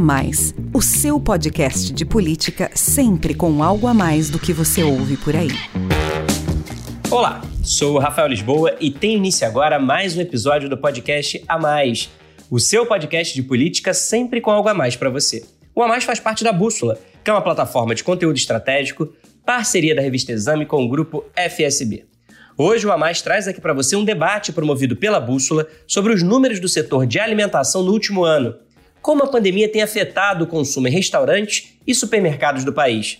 Mais, o seu podcast de política sempre com algo a mais do que você ouve por aí. Olá, sou o Rafael Lisboa e tem início agora mais um episódio do podcast A Mais, o seu podcast de política sempre com algo a mais para você. O A Mais faz parte da Bússola, que é uma plataforma de conteúdo estratégico, parceria da revista Exame com o grupo FSB. Hoje o A Mais traz aqui para você um debate promovido pela Bússola sobre os números do setor de alimentação no último ano como a pandemia tem afetado o consumo em restaurantes e supermercados do país.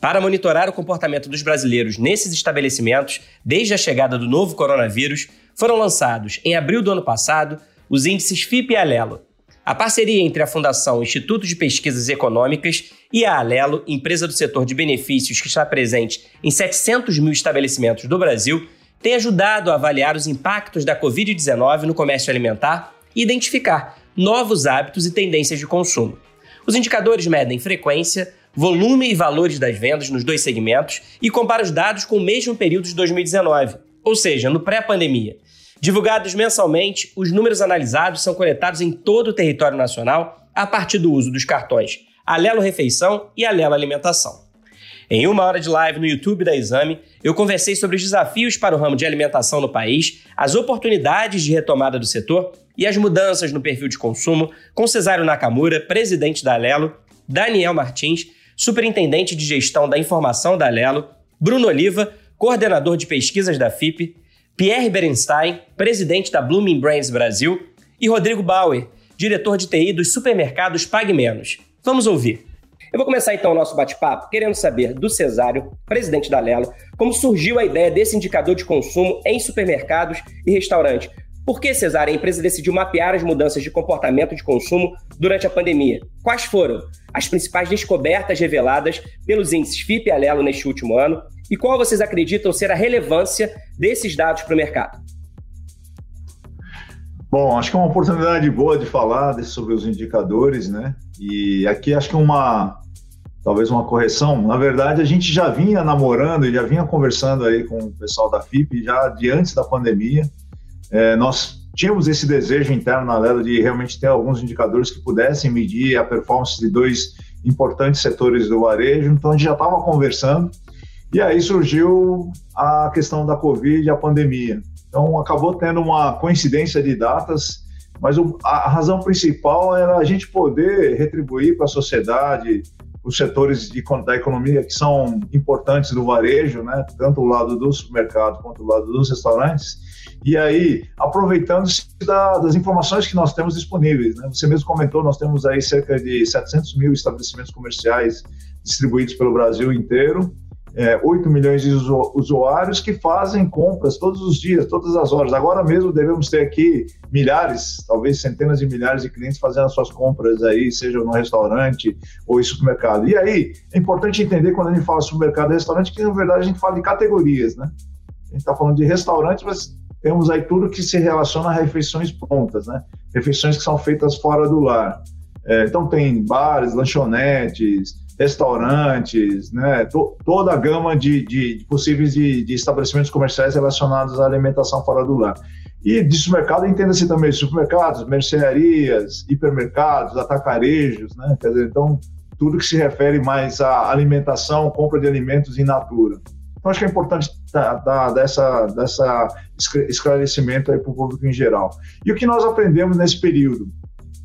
Para monitorar o comportamento dos brasileiros nesses estabelecimentos, desde a chegada do novo coronavírus, foram lançados, em abril do ano passado, os índices FIP e Alelo. A parceria entre a Fundação Instituto de Pesquisas Econômicas e a Alelo, empresa do setor de benefícios que está presente em 700 mil estabelecimentos do Brasil, tem ajudado a avaliar os impactos da Covid-19 no comércio alimentar e identificar novos hábitos e tendências de consumo. Os indicadores medem frequência, volume e valores das vendas nos dois segmentos e comparam os dados com o mesmo período de 2019, ou seja, no pré-pandemia. Divulgados mensalmente, os números analisados são coletados em todo o território nacional a partir do uso dos cartões Alelo Refeição e Alelo Alimentação. Em uma hora de live no YouTube da Exame, eu conversei sobre os desafios para o ramo de alimentação no país, as oportunidades de retomada do setor e as mudanças no perfil de consumo com Cesário Nakamura, presidente da Alelo, Daniel Martins, superintendente de gestão da informação da Alelo, Bruno Oliva, coordenador de pesquisas da FIP, Pierre Berenstein, presidente da Blooming Brands Brasil, e Rodrigo Bauer, diretor de TI dos supermercados Pague Menos. Vamos ouvir. Eu vou começar então o nosso bate-papo querendo saber do Cesário, presidente da Lelo, como surgiu a ideia desse indicador de consumo em supermercados e restaurantes. Por que, Cesário, a empresa decidiu mapear as mudanças de comportamento de consumo durante a pandemia? Quais foram as principais descobertas reveladas pelos índices FIP e Alelo neste último ano? E qual vocês acreditam ser a relevância desses dados para o mercado? Bom, acho que é uma oportunidade boa de falar sobre os indicadores, né? E aqui acho que uma talvez uma correção. Na verdade, a gente já vinha namorando e já vinha conversando aí com o pessoal da FIP já de antes da pandemia. É, nós tínhamos esse desejo interno na Lelo de realmente ter alguns indicadores que pudessem medir a performance de dois importantes setores do varejo. Então, a gente já estava conversando. E aí surgiu a questão da Covid a pandemia. Então, acabou tendo uma coincidência de datas mas a razão principal era a gente poder retribuir para a sociedade os setores de, da economia que são importantes do varejo, né? tanto o lado do supermercado quanto o lado dos restaurantes, e aí aproveitando-se da, das informações que nós temos disponíveis. Né? Você mesmo comentou, nós temos aí cerca de 700 mil estabelecimentos comerciais distribuídos pelo Brasil inteiro, é, 8 milhões de usuários que fazem compras todos os dias, todas as horas. Agora mesmo devemos ter aqui milhares, talvez centenas de milhares de clientes fazendo as suas compras aí, seja no restaurante ou em supermercado. E aí, é importante entender quando a gente fala supermercado e restaurante, que na verdade a gente fala de categorias, né? A gente está falando de restaurante, mas temos aí tudo que se relaciona a refeições prontas, né? Refeições que são feitas fora do lar. É, então tem bares, lanchonetes, restaurantes, né, to, toda a gama de, de, de possíveis de, de, estabelecimentos comerciais relacionados à alimentação fora do lar. E de supermercado, entenda-se também supermercados, mercearias, hipermercados, atacarejos, né, quer dizer, então, tudo que se refere mais à alimentação, compra de alimentos in natura. Então, acho que é importante dar, dar dessa, dessa esclarecimento para o público em geral. E o que nós aprendemos nesse período?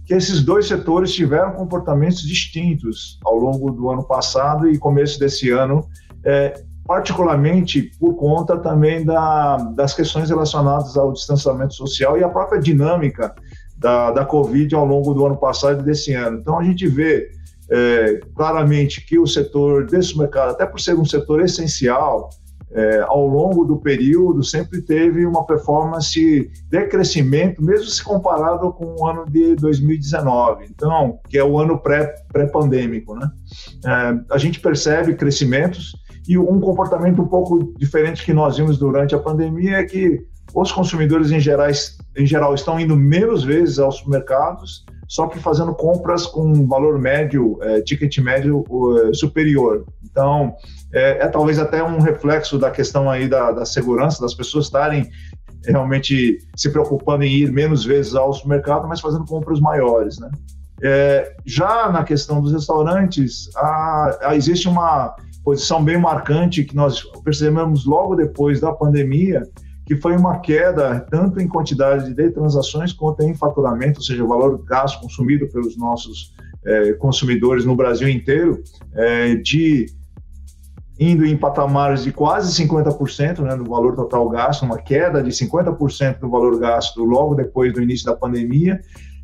que esses dois setores tiveram comportamentos distintos ao longo do ano passado e começo desse ano, é, particularmente por conta também da, das questões relacionadas ao distanciamento social e a própria dinâmica da, da Covid ao longo do ano passado e desse ano. Então, a gente vê é, claramente que o setor desse mercado, até por ser um setor essencial, é, ao longo do período sempre teve uma performance de crescimento, mesmo se comparado com o ano de 2019, então que é o ano pré-pandêmico, pré né? É, a gente percebe crescimentos e um comportamento um pouco diferente que nós vimos durante a pandemia é que os consumidores em, em geral estão indo menos vezes aos supermercados, só que fazendo compras com valor médio, é, ticket médio é, superior. Então, é, é, talvez até um reflexo da questão aí da, da segurança, das pessoas estarem realmente se preocupando em ir menos vezes ao supermercado, mas fazendo compras maiores, né? É, já na questão dos restaurantes, a, existe uma posição bem marcante que nós percebemos logo depois da pandemia, que foi uma queda tanto em quantidade de transações quanto em faturamento, ou seja, o valor gasto consumido pelos nossos é, consumidores no Brasil inteiro, é, de indo em patamares de quase 50% né, do valor total gasto, uma queda de 50% do valor gasto logo depois do início da pandemia,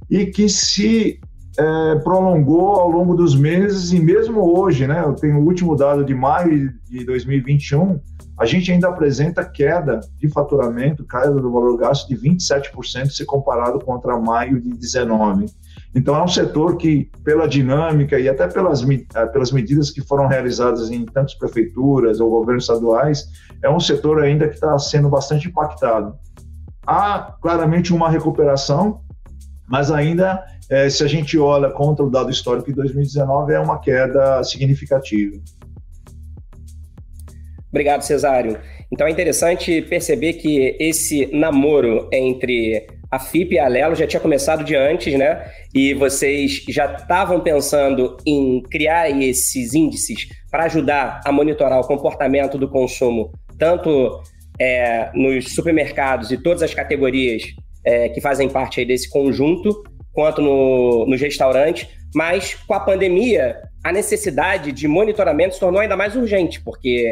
e que se é, prolongou ao longo dos meses e mesmo hoje, né, eu tenho o último dado de maio de 2021, a gente ainda apresenta queda de faturamento, queda do valor gasto de 27% se comparado contra maio de 19. Então, é um setor que, pela dinâmica e até pelas, eh, pelas medidas que foram realizadas em tantas prefeituras ou governos estaduais, é um setor ainda que está sendo bastante impactado. Há claramente uma recuperação, mas ainda, é, se a gente olha contra o dado histórico de 2019, é uma queda significativa. Obrigado, Cesário. Então é interessante perceber que esse namoro entre a FIP e a Lelo já tinha começado de antes, né? E vocês já estavam pensando em criar esses índices para ajudar a monitorar o comportamento do consumo, tanto é, nos supermercados e todas as categorias é, que fazem parte desse conjunto, quanto no, nos restaurantes. Mas com a pandemia, a necessidade de monitoramento se tornou ainda mais urgente, porque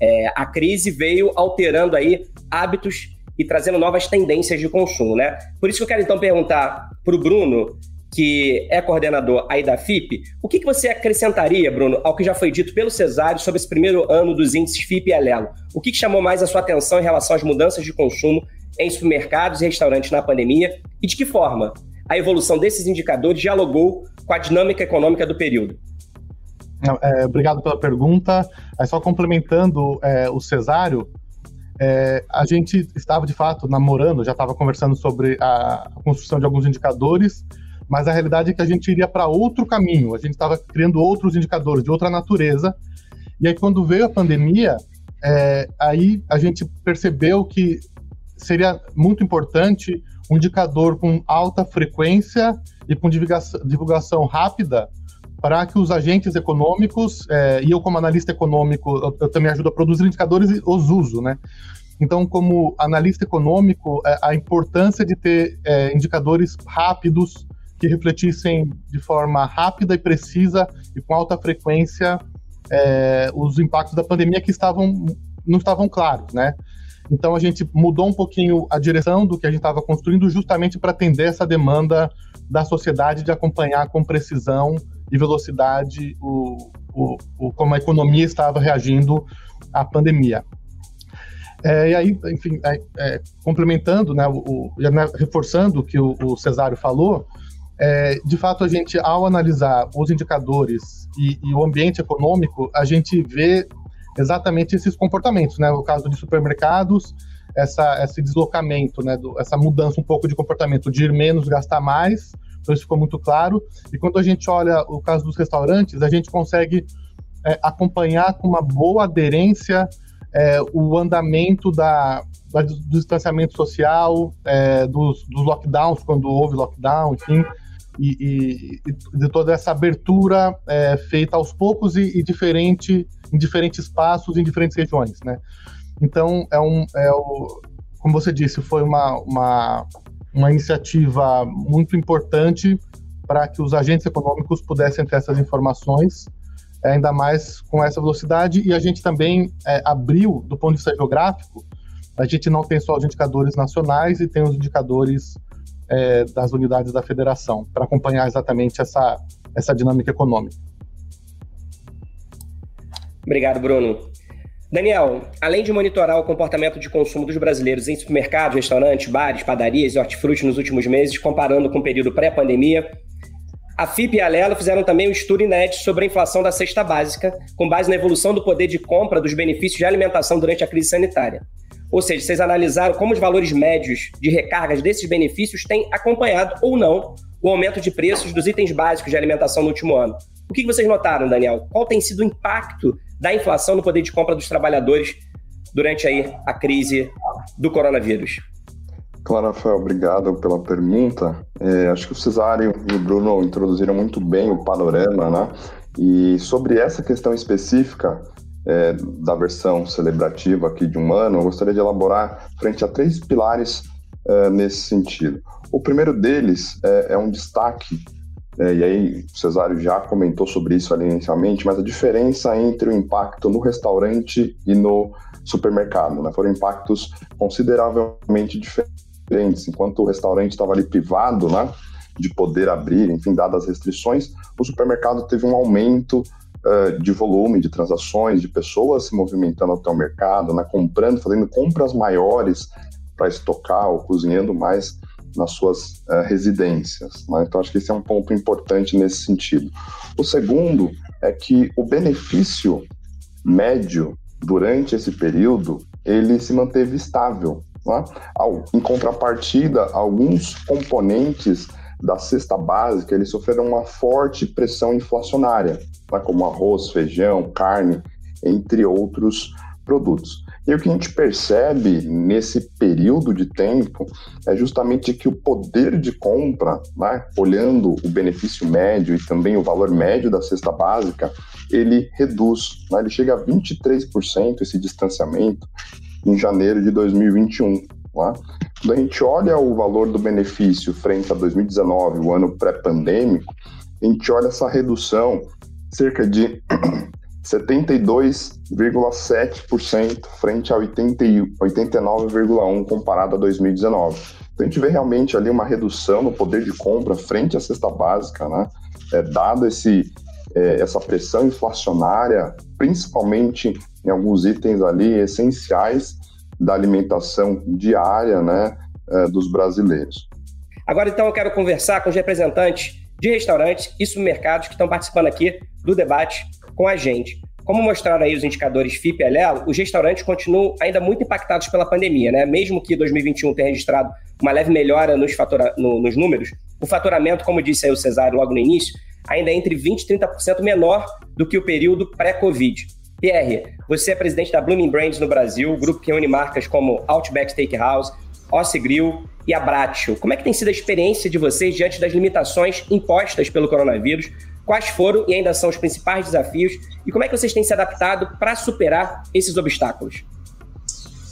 é, a crise veio alterando aí hábitos e trazendo novas tendências de consumo, né? Por isso que eu quero então perguntar para o Bruno, que é coordenador aí da FIP, o que, que você acrescentaria, Bruno, ao que já foi dito pelo Cesário sobre esse primeiro ano dos índices FIP e Alelo? O que, que chamou mais a sua atenção em relação às mudanças de consumo em supermercados e restaurantes na pandemia e de que forma a evolução desses indicadores dialogou com a dinâmica econômica do período? É, obrigado pela pergunta. É só complementando é, o Cesário, é, a gente estava de fato namorando, já estava conversando sobre a, construção de alguns indicadores, mas a realidade é que a gente iria para outro caminho, a gente estava criando outros indicadores de outra natureza. E aí, quando veio a pandemia, é, aí a gente percebeu que seria muito importante um indicador com alta frequência e com divulgação, divulgação rápida para que os agentes econômicos, é, e eu como analista econômico, eu, eu, também ajudo a produzir indicadores e os uso, né? Então, como analista econômico, é, a importância de ter é, indicadores rápidos que refletissem de forma rápida e precisa e com alta frequência é, os impactos da pandemia que estavam não estavam claros, né? Então a gente mudou um pouquinho a direção do que a gente estava construindo justamente para atender essa demanda da sociedade de acompanhar com precisão e velocidade o, o, o como a economia estava reagindo à pandemia. É, e aí, enfim, é, é, complementando, né, o, né, reforçando o que o, o Cesário falou, é, de fato, a gente, ao analisar os indicadores e, e, o ambiente econômico, a gente vê exatamente esses comportamentos, né? O caso de supermercados, essa, esse deslocamento, né? Do, essa mudança um pouco de comportamento de ir menos, gastar mais, então isso ficou muito claro. E quando a gente olha o caso dos restaurantes, a gente consegue é, acompanhar com uma boa aderência é, o andamento da, da, do distanciamento social, é, dos, dos, lockdowns, quando houve lockdown, enfim, e, e, e de toda essa abertura é, feita aos poucos e, e, diferente, em diferentes espaços, em diferentes regiões, né? Então, é um, é o, como você disse, foi uma, uma uma iniciativa muito importante para que os agentes econômicos pudessem ter essas informações, é, ainda mais com essa velocidade. E a gente também é, abriu, do ponto de vista geográfico, a gente não tem só os indicadores nacionais e tem os indicadores é, das unidades da federação, para acompanhar exatamente essa, essa dinâmica econômica. Obrigado, Bruno. Daniel, além de monitorar o comportamento de consumo dos brasileiros em supermercados, restaurantes, bares, padarias e hortifruti nos últimos meses, comparando com o período pré-pandemia, a FIP e a Lelo fizeram também um estudo inédito sobre a inflação da cesta básica, com base na evolução do poder de compra dos benefícios de alimentação durante a crise sanitária. Ou seja, vocês analisaram como os valores médios de recargas desses benefícios têm acompanhado ou não o aumento de preços dos itens básicos de alimentação no último ano. O que vocês notaram, Daniel? Qual tem sido o impacto da inflação no poder de compra dos trabalhadores durante aí a crise do coronavírus? Claro, Rafael, obrigado pela pergunta. É, acho que o Cesário e o Bruno introduziram muito bem o panorama, né? E sobre essa questão específica é, da versão celebrativa aqui de um ano, eu gostaria de elaborar frente a três pilares é, nesse sentido. O primeiro deles é, é um destaque, é, e aí o Cesário já comentou sobre isso ali inicialmente, mas a diferença entre o impacto no restaurante e no supermercado. Né? Foram impactos consideravelmente diferentes. Enquanto o restaurante estava ali privado né, de poder abrir, enfim, dadas as restrições, o supermercado teve um aumento uh, de volume de transações, de pessoas se movimentando até o mercado, né, comprando, fazendo compras maiores para estocar ou cozinhando mais nas suas uh, residências. Né? Então, acho que esse é um ponto importante nesse sentido. O segundo é que o benefício médio durante esse período, ele se manteve estável. Né? Em contrapartida, alguns componentes da cesta básica eles sofreram uma forte pressão inflacionária, né? como arroz, feijão, carne, entre outros produtos. E o que a gente percebe nesse período de tempo é justamente que o poder de compra, né, olhando o benefício médio e também o valor médio da cesta básica, ele reduz, né, ele chega a 23% esse distanciamento em janeiro de 2021. Né? Quando a gente olha o valor do benefício frente a 2019, o ano pré-pandêmico, a gente olha essa redução cerca de 72,7% frente a 89,1% comparado a 2019. Então a gente vê realmente ali uma redução no poder de compra frente à cesta básica, né? É, dado esse, é, essa pressão inflacionária, principalmente em alguns itens ali essenciais da alimentação diária né, é, dos brasileiros. Agora, então, eu quero conversar com os representantes de restaurantes e supermercados que estão participando aqui do debate com a gente. Como mostraram aí os indicadores FIP e Alelo, os restaurantes continuam ainda muito impactados pela pandemia, né? Mesmo que 2021 tenha registrado uma leve melhora nos, fatura, no, nos números, o faturamento, como disse aí o Cesário logo no início, ainda é entre 20% e 30% menor do que o período pré-Covid. Pierre, você é presidente da Blooming Brands no Brasil, grupo que reúne marcas como Outback Steakhouse, Ossi Grill e Abratio. Como é que tem sido a experiência de vocês diante das limitações impostas pelo coronavírus quais foram e ainda são os principais desafios e como é que vocês têm se adaptado para superar esses obstáculos.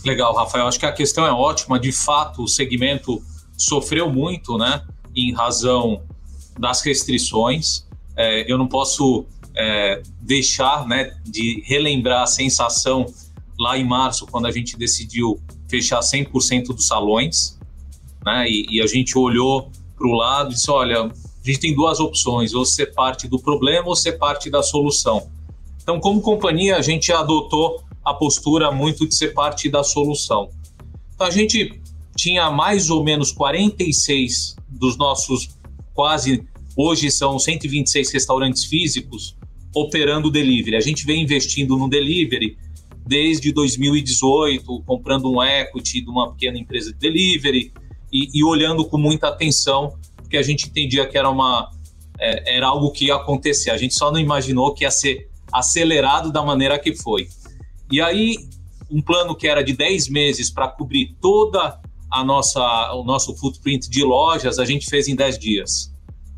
Legal, Rafael. Acho que a questão é ótima. De fato, o segmento sofreu muito, né, em razão das restrições. É, eu não posso é, deixar, né, de relembrar a sensação lá em março, quando a gente decidiu fechar 100% dos salões, né, e, e a gente olhou para o lado e disse: olha, a gente tem duas opções, ou ser parte do problema ou ser parte da solução. Então, como companhia, a gente adotou a postura muito de ser parte da solução. Então, a gente tinha mais ou menos 46 dos nossos quase, hoje são 126 restaurantes físicos operando delivery. A gente vem investindo no delivery desde 2018, comprando um equity de uma pequena empresa de delivery e, e olhando com muita atenção porque a gente entendia que era uma é, era algo que ia acontecer. A gente só não imaginou que ia ser acelerado da maneira que foi. E aí um plano que era de 10 meses para cobrir toda a nossa o nosso footprint de lojas, a gente fez em 10 dias.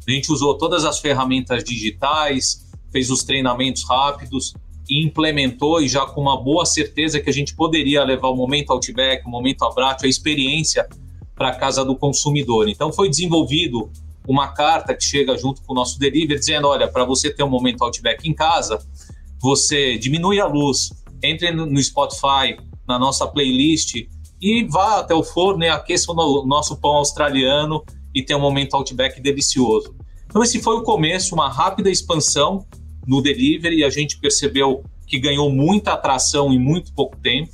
A gente usou todas as ferramentas digitais, fez os treinamentos rápidos e implementou e já com uma boa certeza que a gente poderia levar o momento Outback, o momento Abratio, a experiência para a casa do consumidor. Então foi desenvolvido uma carta que chega junto com o nosso delivery dizendo, olha, para você ter um momento Outback em casa, você diminui a luz, entre no Spotify, na nossa playlist e vá até o forno e aqueça o nosso pão australiano e tenha um momento Outback delicioso. Então esse foi o começo, uma rápida expansão no delivery e a gente percebeu que ganhou muita atração em muito pouco tempo.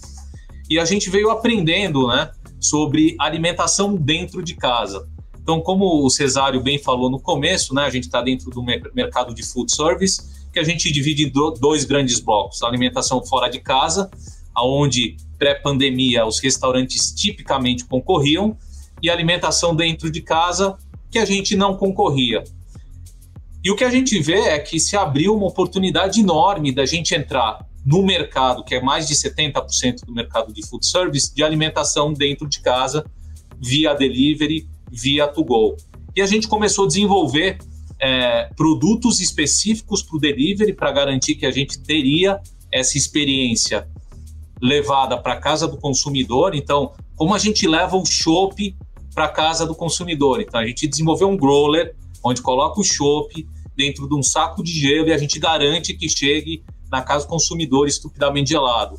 E a gente veio aprendendo, né? Sobre alimentação dentro de casa. Então, como o Cesário bem falou no começo, né, a gente está dentro do mercado de food service, que a gente divide em dois grandes blocos: a alimentação fora de casa, aonde pré-pandemia os restaurantes tipicamente concorriam, e a alimentação dentro de casa, que a gente não concorria. E o que a gente vê é que se abriu uma oportunidade enorme da gente entrar no mercado, que é mais de 70% do mercado de food service, de alimentação dentro de casa, via delivery, via to go. E a gente começou a desenvolver é, produtos específicos para o delivery para garantir que a gente teria essa experiência levada para casa do consumidor. Então, como a gente leva o chopp para casa do consumidor? Então, a gente desenvolveu um growler onde coloca o chopp dentro de um saco de gelo e a gente garante que chegue na casa do consumidor estupidamente gelado.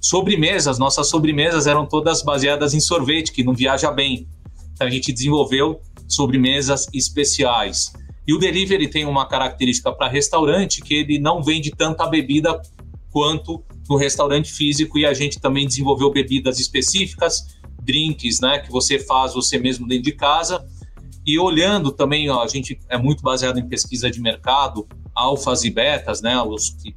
Sobremesas, nossas sobremesas eram todas baseadas em sorvete, que não viaja bem. Então a gente desenvolveu sobremesas especiais. E o delivery tem uma característica para restaurante que ele não vende tanta bebida quanto no restaurante físico e a gente também desenvolveu bebidas específicas, drinks, né, que você faz você mesmo dentro de casa. E olhando também, ó, a gente é muito baseado em pesquisa de mercado, alfas e betas, né, os que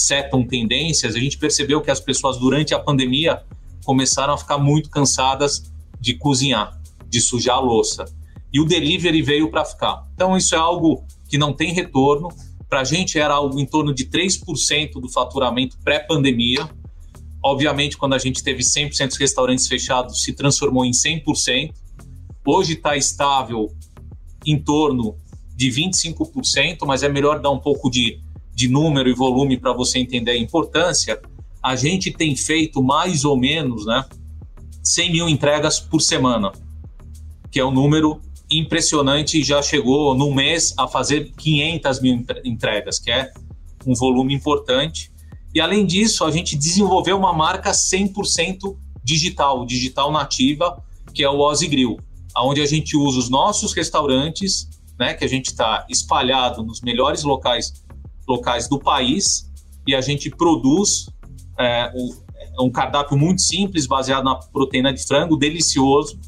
setam tendências, a gente percebeu que as pessoas durante a pandemia começaram a ficar muito cansadas de cozinhar, de sujar a louça e o delivery veio para ficar. Então, isso é algo que não tem retorno. Para a gente era algo em torno de 3% do faturamento pré-pandemia. Obviamente, quando a gente teve 100% dos restaurantes fechados, se transformou em 100%. Hoje está estável em torno de 25%, mas é melhor dar um pouco de, de número e volume para você entender a importância. A gente tem feito mais ou menos né, 100 mil entregas por semana, que é o número impressionante, já chegou no mês a fazer 500 mil entregas, que é um volume importante. E além disso, a gente desenvolveu uma marca 100% digital, digital nativa, que é o Ozzy Grill, onde a gente usa os nossos restaurantes, né, que a gente está espalhado nos melhores locais, locais do país, e a gente produz é, um cardápio muito simples, baseado na proteína de frango, delicioso,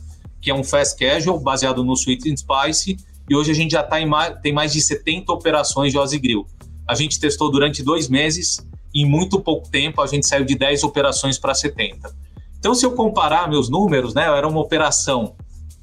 que é um fast casual baseado no Sweet and Spice, e hoje a gente já tá em mais, tem mais de 70 operações de Ozzy Grill. A gente testou durante dois meses, e em muito pouco tempo a gente saiu de 10 operações para 70. Então, se eu comparar meus números, né, era uma operação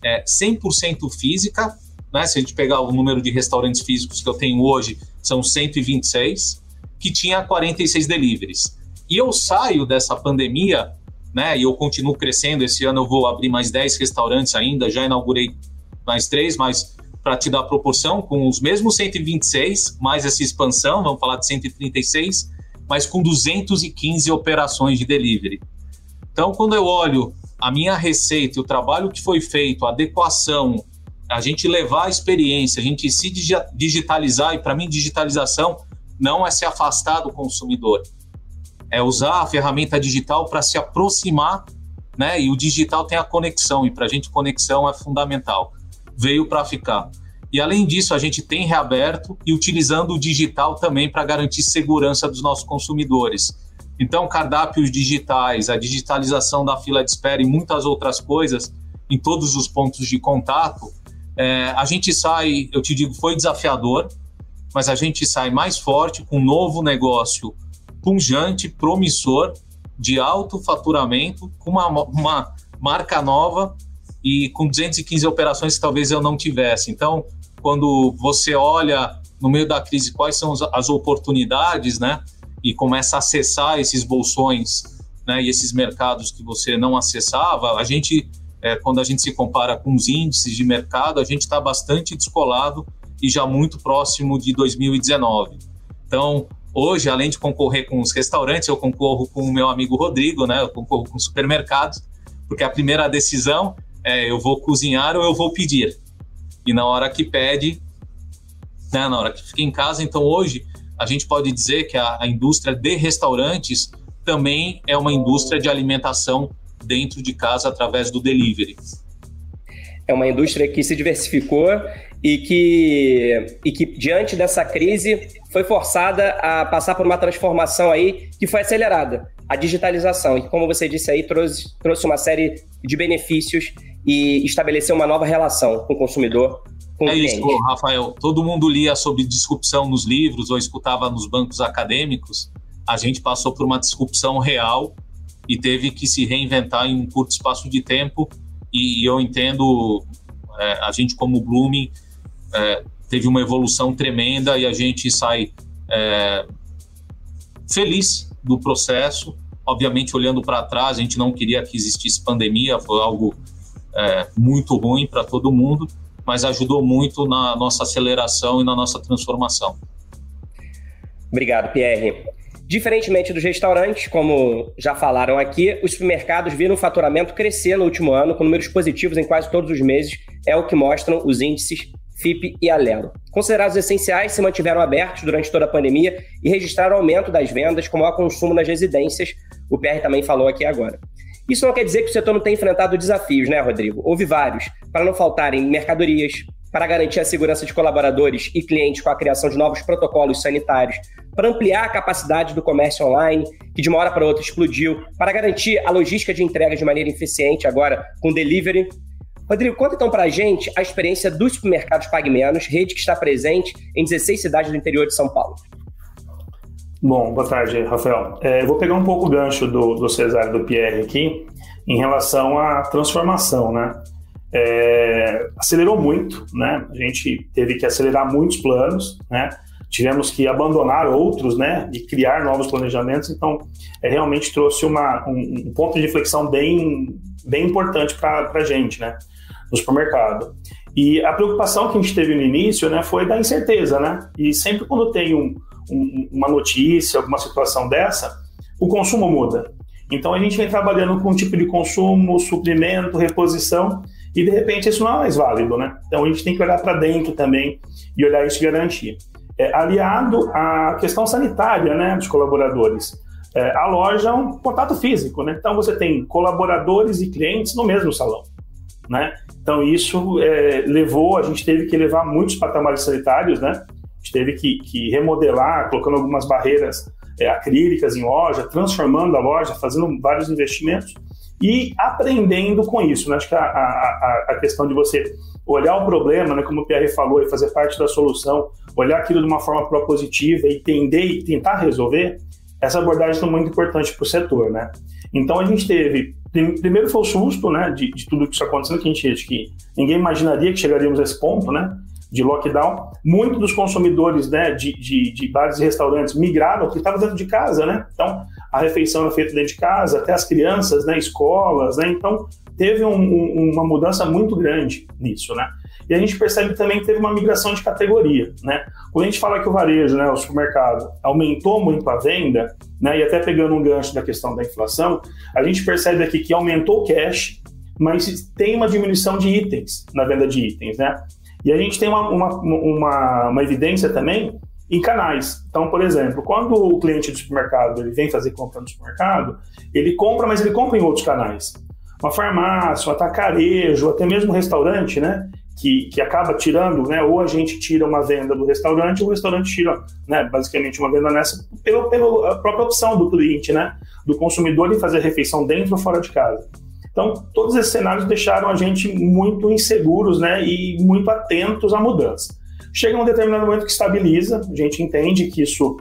é, 100% física, né, se a gente pegar o número de restaurantes físicos que eu tenho hoje, são 126, que tinha 46 deliveries. E eu saio dessa pandemia né? E eu continuo crescendo. Esse ano eu vou abrir mais 10 restaurantes ainda, já inaugurei mais três, mas para te dar proporção, com os mesmos 126, mais essa expansão, vamos falar de 136, mas com 215 operações de delivery. Então, quando eu olho a minha receita, o trabalho que foi feito, a adequação, a gente levar a experiência, a gente se digitalizar, e para mim, digitalização não é se afastar do consumidor, é usar a ferramenta digital para se aproximar, né? E o digital tem a conexão, e para a gente conexão é fundamental. Veio para ficar. E além disso, a gente tem reaberto e utilizando o digital também para garantir segurança dos nossos consumidores. Então, cardápios digitais, a digitalização da fila de espera e muitas outras coisas em todos os pontos de contato, é, a gente sai, eu te digo, foi desafiador, mas a gente sai mais forte com um novo negócio punjante, promissor, de alto faturamento, com uma, uma marca nova e com 215 operações que talvez eu não tivesse. Então, quando você olha no meio da crise quais são as oportunidades, né, e começa a acessar esses bolsões, né, e esses mercados que você não acessava, a gente, é, quando a gente se compara com os índices de mercado, a gente está bastante descolado e já muito próximo de 2019. Então, Hoje, além de concorrer com os restaurantes, eu concorro com o meu amigo Rodrigo, né? Eu concorro com supermercados, porque a primeira decisão é eu vou cozinhar ou eu vou pedir. E na hora que pede, né, na hora que fica em casa, então hoje a gente pode dizer que a, a indústria de restaurantes também é uma indústria de alimentação dentro de casa através do delivery. É uma indústria que se diversificou e que, e que diante dessa crise foi forçada a passar por uma transformação aí que foi acelerada, a digitalização, e que, como você disse aí, trouxe, trouxe uma série de benefícios e estabeleceu uma nova relação com o consumidor, com é isso, Rafael. Todo mundo lia sobre disrupção nos livros ou escutava nos bancos acadêmicos. A gente passou por uma disrupção real e teve que se reinventar em um curto espaço de tempo. E, e eu entendo é, a gente como Blooming é, teve uma evolução tremenda e a gente sai é, feliz do processo. Obviamente, olhando para trás, a gente não queria que existisse pandemia, foi algo é, muito ruim para todo mundo, mas ajudou muito na nossa aceleração e na nossa transformação. Obrigado, Pierre. Diferentemente dos restaurantes, como já falaram aqui, os supermercados viram o faturamento crescer no último ano, com números positivos em quase todos os meses, é o que mostram os índices FIP e Alelo. Considerados essenciais, se mantiveram abertos durante toda a pandemia e registraram aumento das vendas com maior consumo nas residências. O PR também falou aqui agora. Isso não quer dizer que o setor não tenha enfrentado desafios, né, Rodrigo? Houve vários, para não faltarem mercadorias, para garantir a segurança de colaboradores e clientes com a criação de novos protocolos sanitários, para ampliar a capacidade do comércio online, que de uma hora para outra explodiu, para garantir a logística de entrega de maneira eficiente agora com delivery. Rodrigo, conta então para a gente a experiência dos supermercados Pague Menos, rede que está presente em 16 cidades do interior de São Paulo. Bom, boa tarde, Rafael. É, eu vou pegar um pouco o gancho do, do Cesário do Pierre aqui em relação à transformação, né? É, acelerou muito, né? A gente teve que acelerar muitos planos, né? tivemos que abandonar outros, né, e criar novos planejamentos. Então, é, realmente trouxe uma, um, um ponto de inflexão bem, bem importante para a gente, né, no supermercado. E a preocupação que a gente teve no início, né, foi da incerteza, né? E sempre quando tem um, um, uma notícia, alguma situação dessa, o consumo muda. Então a gente vem trabalhando com um tipo de consumo, suprimento, reposição, e de repente isso não é mais válido, né? Então a gente tem que olhar para dentro também e olhar isso e garantir é, aliado à questão sanitária né, dos colaboradores. É, a loja é um contato físico, né? então você tem colaboradores e clientes no mesmo salão. Né? Então isso é, levou, a gente teve que levar muitos patamares sanitários, né? a gente teve que, que remodelar, colocando algumas barreiras é, acrílicas em loja, transformando a loja, fazendo vários investimentos e aprendendo com isso. Né? Acho que a, a, a questão de você olhar o problema, né, como o Pierre falou, e fazer parte da solução, olhar aquilo de uma forma propositiva, entender e tentar resolver, essa abordagem é muito importante para o setor, né? Então a gente teve, primeiro foi o susto, né, de, de tudo que isso acontecendo, que a gente que ninguém imaginaria que chegaríamos a esse ponto, né, de lockdown. Muitos dos consumidores, né, de, de, de bares e restaurantes migraram porque estavam dentro de casa, né? Então a refeição era feita dentro de casa, até as crianças, né, escolas, né? Então teve um, um, uma mudança muito grande nisso, né? E a gente percebe também que teve uma migração de categoria, né? Quando a gente fala que o varejo, né, o supermercado, aumentou muito a venda, né, e até pegando um gancho da questão da inflação, a gente percebe aqui que aumentou o cash, mas tem uma diminuição de itens na venda de itens, né? E a gente tem uma, uma, uma, uma evidência também em canais. Então, por exemplo, quando o cliente do supermercado ele vem fazer compra no supermercado, ele compra, mas ele compra em outros canais. Uma farmácia, um atacarejo, até mesmo um restaurante, né? que, que acaba tirando, né, ou a gente tira uma venda do restaurante, ou o restaurante tira, né, basicamente uma venda nessa, pela, pela própria opção do cliente, né, do consumidor em fazer refeição dentro ou fora de casa. Então, todos esses cenários deixaram a gente muito inseguros, né, e muito atentos à mudança. Chega um determinado momento que estabiliza, a gente entende que isso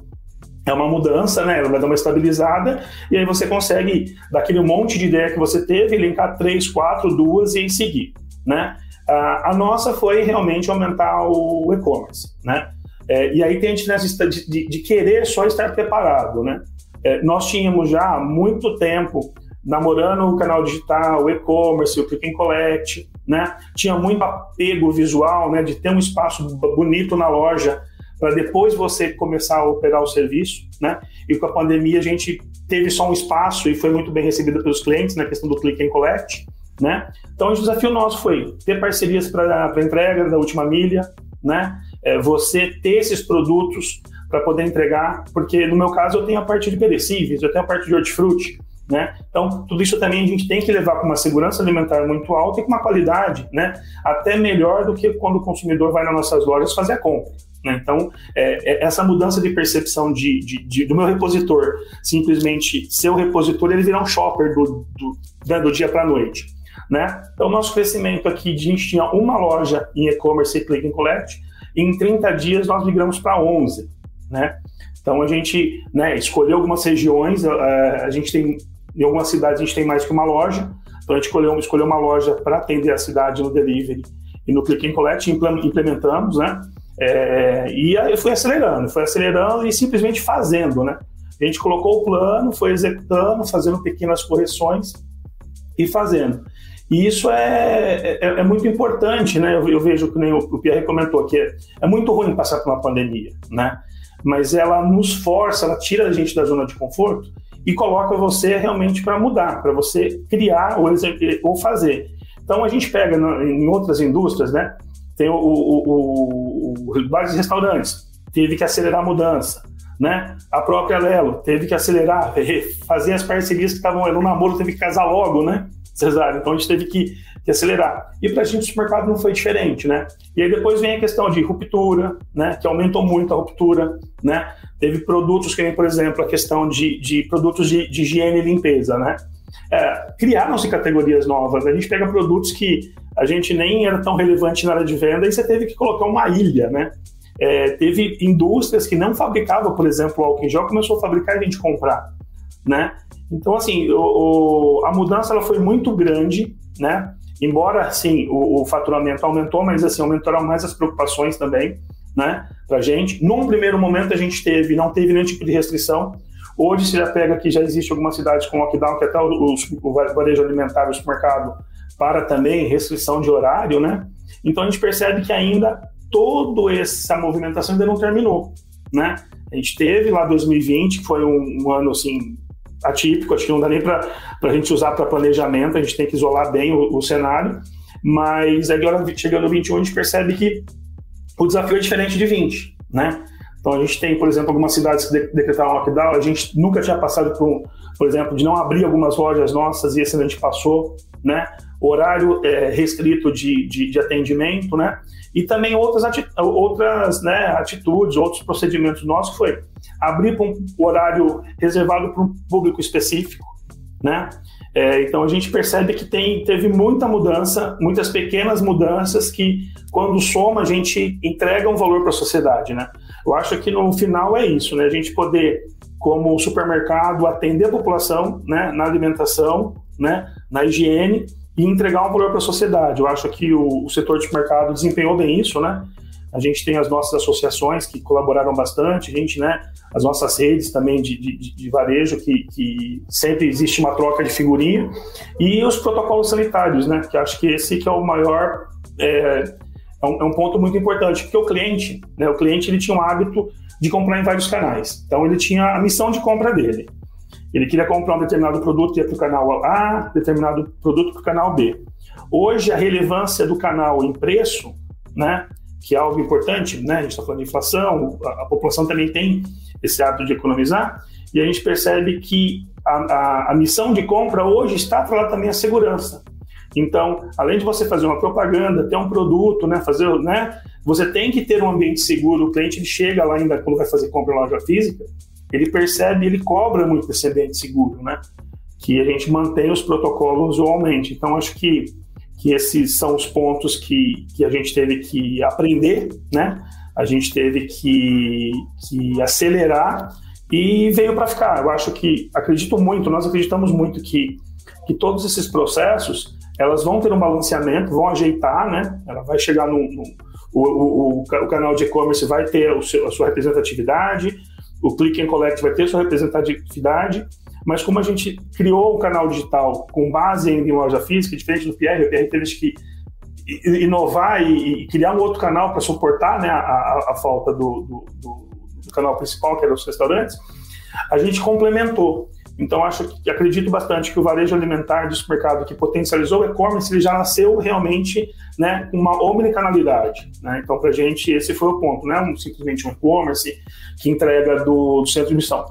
é uma mudança, né? Ela vai dar uma estabilizada, e aí você consegue, daquele monte de ideia que você teve, elencar três, quatro, duas e seguir, né? a nossa foi realmente aumentar o e-commerce, né? É, e aí tem a diferença de, de, de, querer só estar preparado, né? É, nós tínhamos já há muito tempo namorando o canal digital, o e-commerce, o click and collect, né? Tinha muito apego visual, né? De ter um espaço bonito na loja para depois você começar a operar o serviço, né? E com a pandemia a gente teve só um espaço e foi muito bem recebido pelos clientes na questão do click and collect. Né? Então, o desafio nosso foi ter parcerias para entrega da última milha, né? É, você ter esses produtos para poder entregar, porque no meu caso eu tenho a parte de perecíveis, eu tenho a parte de hortifruti, né? Então, tudo isso também a gente tem que levar para uma segurança alimentar muito alta e com uma qualidade, né? Até melhor do que quando o consumidor vai nas nossas lojas fazer a compra. Né? Então, é, é, essa mudança de percepção de, de, de, do meu repositor simplesmente ser o repositor, ele virar um shopper do, do, né, do dia para a noite. Né? Então, nosso crescimento aqui, a gente tinha uma loja em e-commerce e click and collect, e em 30 dias nós migramos para 11. Né? Então, a gente né, escolheu algumas regiões, a, a gente tem, em algumas cidades, a gente tem mais que uma loja, então a gente escolheu, escolheu uma loja para atender a cidade no delivery e no click and collect, implementamos, né? É, e aí foi acelerando, foi acelerando e simplesmente fazendo, né? A gente colocou o plano, foi executando, fazendo pequenas correções e fazendo. E isso é, é, é muito importante, né? Eu, eu, vejo que nem o, o Pierre comentou que é, é muito ruim passar por uma pandemia, né? Mas ela nos força, ela tira a gente da zona de conforto e coloca você realmente para mudar, para você criar ou, ou fazer. Então a gente pega no, em outras indústrias, né? Tem o, o, o, o vários restaurantes, teve que acelerar a mudança, né? A própria Lelo teve que acelerar, fazer as parcerias que estavam no namoro, teve que casar logo, né? Cesário. Então a gente teve que, que acelerar. E para a gente o supermercado não foi diferente, né? E aí depois vem a questão de ruptura, né? Que aumentou muito a ruptura, né? Teve produtos que, por exemplo, a questão de, de produtos de, de higiene e limpeza, né? É, Criaram-se categorias novas. A gente pega produtos que a gente nem era tão relevante na área de venda e você teve que colocar uma ilha, né? É, teve indústrias que não fabricavam, por exemplo, álcool em gel, começou a fabricar e a gente comprar, né? Então, assim, o, o, a mudança ela foi muito grande, né? Embora, sim, o, o, faturamento aumentou, mas, assim, aumentaram mais as preocupações também, né? Pra gente. Num primeiro momento, a gente teve, não teve nenhum tipo de restrição. Hoje, se já pega que já existe algumas cidades com lockdown, que até o, o varejo alimentar, o supermercado, para também restrição de horário, né? Então, a gente percebe que ainda toda essa movimentação ainda não terminou, né? A gente teve lá 2020, que foi um, um ano, assim, atípico, acho que não dá nem para a gente usar para planejamento, a gente tem que isolar bem o, o cenário, mas agora chegando no 21 a gente percebe que o desafio é diferente de 20, né? Então a gente tem, por exemplo, algumas cidades que decretaram lockdown, a gente nunca tinha passado por, por exemplo, de não abrir algumas lojas nossas e esse a gente passou, né? Horário é, restrito de, de, de, atendimento, né? E também outras, outras né, atitudes, outros procedimentos nossos foi abrir um horário reservado para um público específico, né? É, então a gente percebe que tem, teve muita mudança, muitas pequenas mudanças que, quando soma, a gente entrega um valor para a sociedade, né? Eu acho que no final é isso, né? A gente poder, como supermercado, atender a população, né? Na alimentação, né? Na higiene e entregar um valor para a sociedade. Eu acho que o, o setor de supermercado desempenhou bem isso, né? A gente tem as nossas associações que colaboraram bastante, a gente, né, as nossas redes também de, de, de varejo, que, que, sempre existe uma troca de figurinha, e os protocolos sanitários, né, que acho que esse que é o maior, é, é, um, é um ponto muito importante, porque o cliente, né, o cliente ele tinha um hábito de comprar em vários canais, então ele tinha a missão de compra dele. Ele queria comprar um determinado produto, ia para o canal A, determinado produto para o canal B. Hoje, a relevância do canal em preço, né, que é algo importante, né? A gente está falando de inflação, a, a, população também tem esse hábito de economizar, e a gente percebe que a, a, a missão de compra hoje está atrelada também à segurança. Então, além de você fazer uma propaganda, ter um produto, né, fazer, né, você tem que ter um ambiente seguro. O cliente chega lá ainda quando vai fazer compra em loja física, ele percebe, ele cobra muito esse ambiente seguro, né? Que a gente mantém os protocolos usualmente. Então, acho que que esses são os pontos que, que a gente teve que aprender, né? A gente teve que, que acelerar e veio para ficar. Eu acho que, acredito muito, nós acreditamos muito que, que todos esses processos, elas vão ter um balanceamento, vão ajeitar, né? Ela vai chegar no... no o, o, o, canal de e-commerce vai ter seu, a sua representatividade, o Click and Collect vai ter sua representatividade, mas como a gente criou o canal digital com base em loja física, diferente do PR, o PR teve que inovar e, e criar um outro canal para suportar né, a, a, a falta do, do, do, do, canal principal, que era os restaurantes, a gente complementou. Então, acho que acredito bastante que o varejo alimentar do supermercado que potencializou o e-commerce, ele já nasceu realmente né, uma omnicanalidade. Né? Então, para gente, esse foi o ponto, não é simplesmente um e-commerce que entrega do, do centro de missão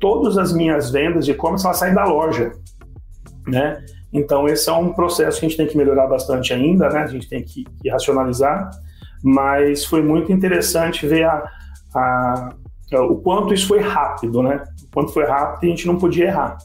todas as minhas vendas de e-commerce elas saem da loja, né? Então esse é um processo que a gente tem que melhorar bastante ainda, né? A gente tem que, que racionalizar, mas foi muito interessante ver a, a, o quanto isso foi rápido, né? O quanto foi rápido e a gente não podia errar.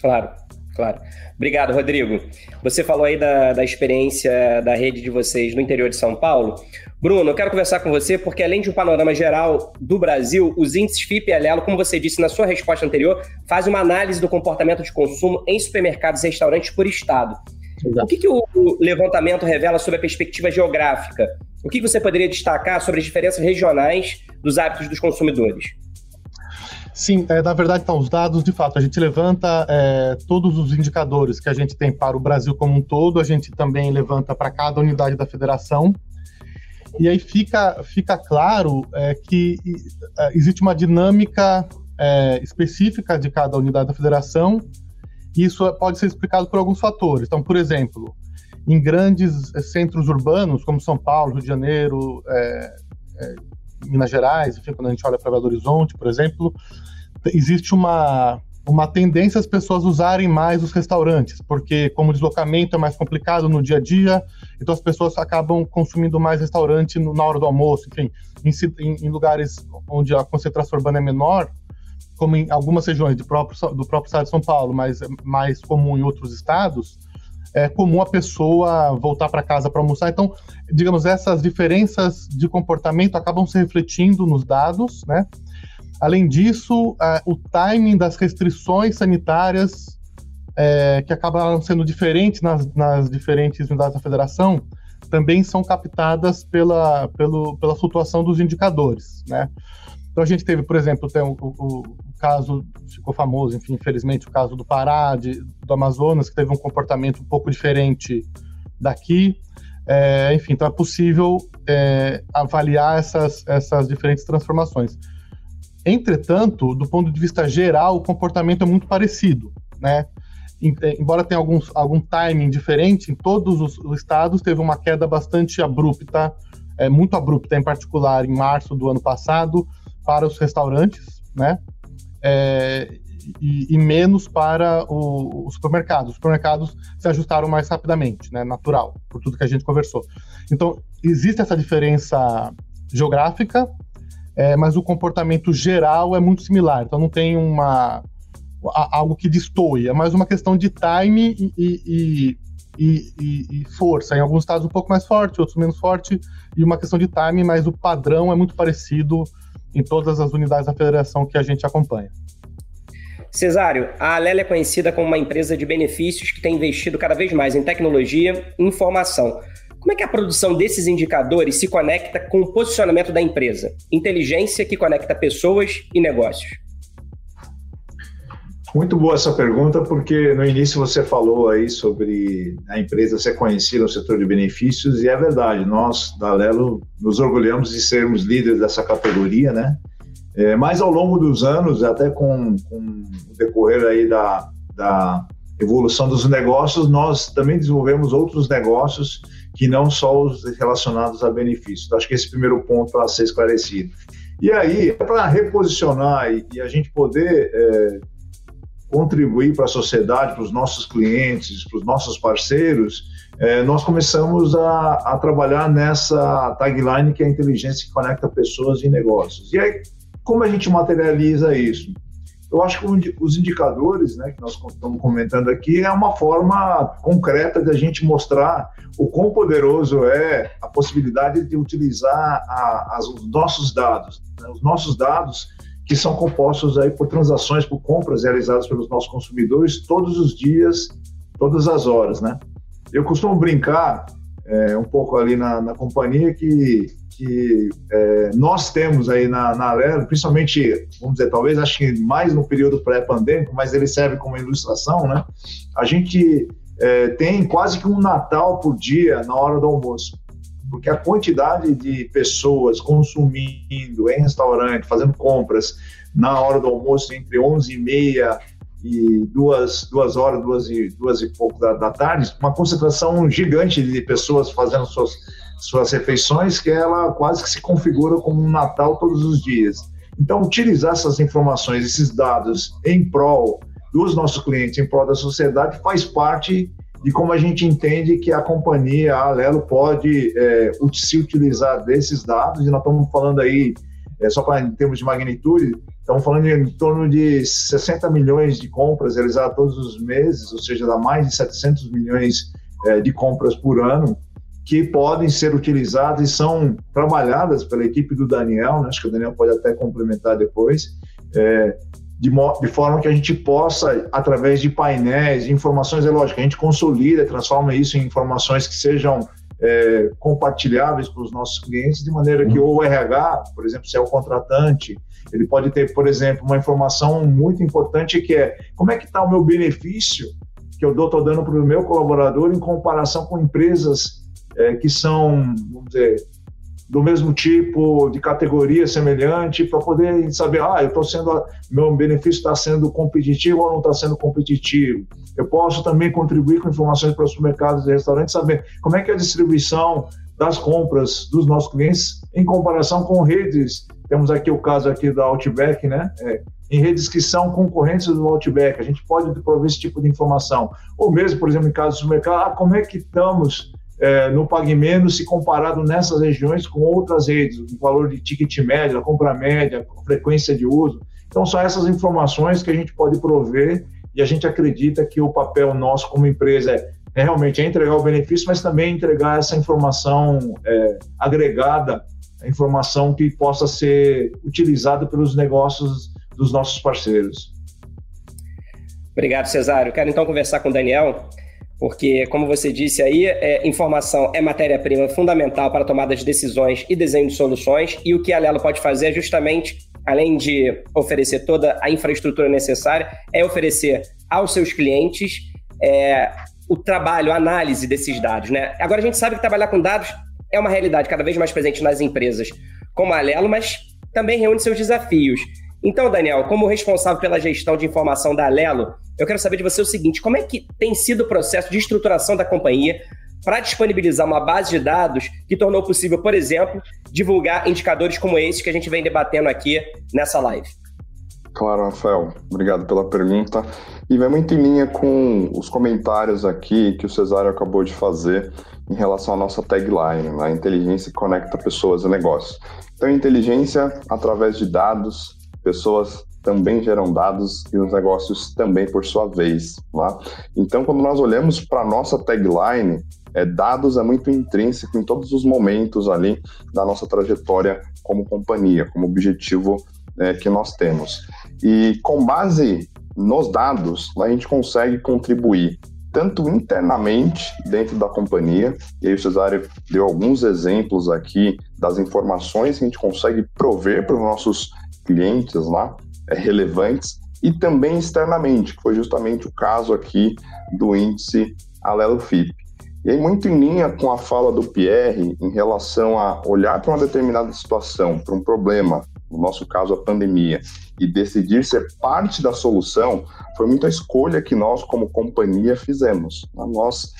Claro, claro. Obrigado, Rodrigo. Você falou aí da, da experiência da rede de vocês no interior de São Paulo. Bruno, eu quero conversar com você porque, além de um panorama geral do Brasil, os índices FIP e Alelo, como você disse na sua resposta anterior, fazem uma análise do comportamento de consumo em supermercados e restaurantes por estado. Exato. O que, que o levantamento revela sobre a perspectiva geográfica? O que você poderia destacar sobre as diferenças regionais dos hábitos dos consumidores? Sim, é, na verdade, então, os dados, de fato, a gente levanta é, todos os indicadores que a gente tem para o Brasil como um todo, a gente também levanta para cada unidade da federação. E aí fica, fica claro é, que é, existe uma dinâmica é, específica de cada unidade da federação, isso pode ser explicado por alguns fatores. Então, por exemplo, em grandes é, centros urbanos, como São Paulo, Rio de Janeiro, é, é, Minas Gerais, enfim, quando a gente olha para Belo Horizonte, por exemplo, existe uma, uma tendência as pessoas usarem mais os restaurantes, porque como o deslocamento é mais complicado no dia a dia, então as pessoas acabam consumindo mais restaurante no, na hora do almoço, enfim, em, em, lugares onde a concentração urbana é menor, como em algumas regiões do próprio, do próprio estado de São Paulo, mas mais comum em outros estados, é comum a pessoa voltar para casa para almoçar. Então, digamos, essas diferenças de comportamento acabam se refletindo nos dados, né? Além disso, o timing das restrições sanitárias, é, que acabaram sendo diferentes nas, nas, diferentes unidades da federação, também são captadas pela, pelo, pela flutuação dos indicadores. Né? Então, a gente teve, por exemplo, tem o, o caso, ficou famoso, enfim, infelizmente, o caso do Pará, de, do Amazonas, que teve um comportamento um pouco diferente daqui. É, enfim, então é possível é, avaliar essas, essas diferentes transformações. Entretanto, do ponto de vista geral, o comportamento é muito parecido, né? É, embora tenha alguns, algum timing diferente, em todos os, os estados teve uma queda bastante abrupta, é, muito abrupta, em particular em março do ano passado, para os restaurantes, né? É, e, e, menos para o, os supermercados. Os supermercados se ajustaram mais rapidamente, né? Natural, por tudo que a gente conversou. Então, existe essa diferença geográfica, é, mas o comportamento geral é muito similar. Então não tem uma algo que destoie, é mais uma questão de time e, e, e, força. Em alguns estados um pouco mais forte, outros menos forte, e uma questão de time, mas o padrão é muito parecido em todas as unidades da federação que a gente acompanha. Cesário, a Alela é conhecida como uma empresa de benefícios que tem investido cada vez mais em tecnologia e informação. Como é que a produção desses indicadores se conecta com o posicionamento da empresa? Inteligência que conecta pessoas e negócios. Muito boa essa pergunta, porque no início você falou aí sobre a empresa ser conhecida no setor de benefícios, e é verdade, nós da Lelo nos orgulhamos de sermos líderes dessa categoria, né? É, mas ao longo dos anos, até com, com o decorrer aí da, da evolução dos negócios, nós também desenvolvemos outros negócios que não só os relacionados a benefícios. Então, acho que esse primeiro ponto para ser esclarecido. E aí, para reposicionar e, e, a gente poder é, contribuir para a sociedade, para os nossos clientes, para os nossos parceiros, é, nós começamos a, a, trabalhar nessa tagline que é a inteligência que conecta pessoas e negócios. E aí, como a gente materializa isso? Eu acho que os indicadores né, que nós estamos comentando aqui é uma forma concreta de a gente mostrar o quão poderoso é a possibilidade de utilizar a, as, os nossos dados. Né, os nossos dados que são compostos aí por transações, por compras realizadas pelos nossos consumidores todos os dias, todas as horas. Né? Eu costumo brincar é, um pouco ali na, na companhia que que é, nós temos aí na, na principalmente, vamos dizer, talvez acho que mais no período pré-pandêmico, mas ele serve como ilustração, né? A gente é, tem quase que um Natal por dia na hora do almoço, porque a quantidade de pessoas consumindo em restaurante, fazendo compras na hora do almoço entre 11 e meia e duas, duas horas, duas e, duas e pouco da, da tarde, uma concentração gigante de pessoas fazendo suas suas refeições, que ela quase que se configura como um Natal todos os dias. Então, utilizar essas informações, esses dados em prol dos nossos clientes, em prol da sociedade, faz parte de como a gente entende que a companhia, a Alelo, pode é, se utilizar desses dados, e nós estamos falando aí, é, só para em termos de magnitude, estamos falando em torno de 60 milhões de compras realizadas todos os meses, ou seja, dá mais de 700 milhões é, de compras por ano, que podem ser utilizadas e são trabalhadas pela equipe do Daniel, né? acho que o Daniel pode até complementar depois, é, de, de, forma que a gente possa, através de painéis, informações, é lógico, a gente consolida, transforma isso em informações que sejam é, compartilháveis para os nossos clientes, de maneira que o RH, por exemplo, se é o contratante, ele pode ter, por exemplo, uma informação muito importante que é como é que está o meu benefício que eu estou dando para o meu colaborador em comparação com empresas é, que são, vamos dizer, do mesmo tipo, de categoria semelhante, para poder saber, ah, eu estou sendo, meu benefício está sendo competitivo ou não está sendo competitivo. Eu posso também contribuir com informações para os supermercados e restaurantes, saber como é que é a distribuição das compras dos nossos clientes em comparação com redes. Temos aqui o caso aqui da Outback, né? É, em redes que são concorrentes do Outback, a gente pode prover esse tipo de informação. Ou mesmo, por exemplo, em caso do supermercado, ah, como é que estamos é, no Pague Menos se comparado nessas regiões com outras redes, o valor de ticket médio, a compra média, a frequência de uso. Então, são essas informações que a gente pode prover e a gente acredita que o papel nosso como empresa é, é realmente entregar o benefício, mas também entregar essa informação é, agregada, informação que possa ser utilizada pelos negócios dos nossos parceiros. Obrigado, Cesário. Quero então conversar com o Daniel porque, como você disse aí, é, informação é matéria-prima fundamental para tomada de decisões e desenho de soluções, e o que a Lelo pode fazer é justamente, além de oferecer toda a infraestrutura necessária, é oferecer aos seus clientes é, o trabalho, a análise desses dados. Né? Agora, a gente sabe que trabalhar com dados é uma realidade cada vez mais presente nas empresas como a Lelo, mas também reúne seus desafios. Então, Daniel, como responsável pela gestão de informação da Alelo, eu quero saber de você o seguinte: como é que tem sido o processo de estruturação da companhia para disponibilizar uma base de dados que tornou possível, por exemplo, divulgar indicadores como esse que a gente vem debatendo aqui nessa live? Claro, Rafael. Obrigado pela pergunta. E vai muito em linha com os comentários aqui que o Cesário acabou de fazer em relação à nossa tagline, a né? inteligência conecta pessoas e negócios. Então, inteligência através de dados, pessoas também geram dados e os negócios também por sua vez. Tá? Então, quando nós olhamos para a nossa tagline, é, dados é muito intrínseco em todos os momentos ali da nossa trajetória como companhia, como objetivo é, que nós temos. E com base nos dados, a gente consegue contribuir tanto internamente dentro da companhia, e aí o Cesário deu alguns exemplos aqui das informações que a gente consegue prover para os nossos clientes lá, é, relevantes, e também externamente, que foi justamente o caso aqui do índice Alelo FIP. E aí, muito em linha com a fala do Pierre em relação a olhar para uma determinada situação, para um problema, no nosso caso a pandemia, e decidir ser parte da solução, foi muita escolha que nós, como companhia, fizemos. Nós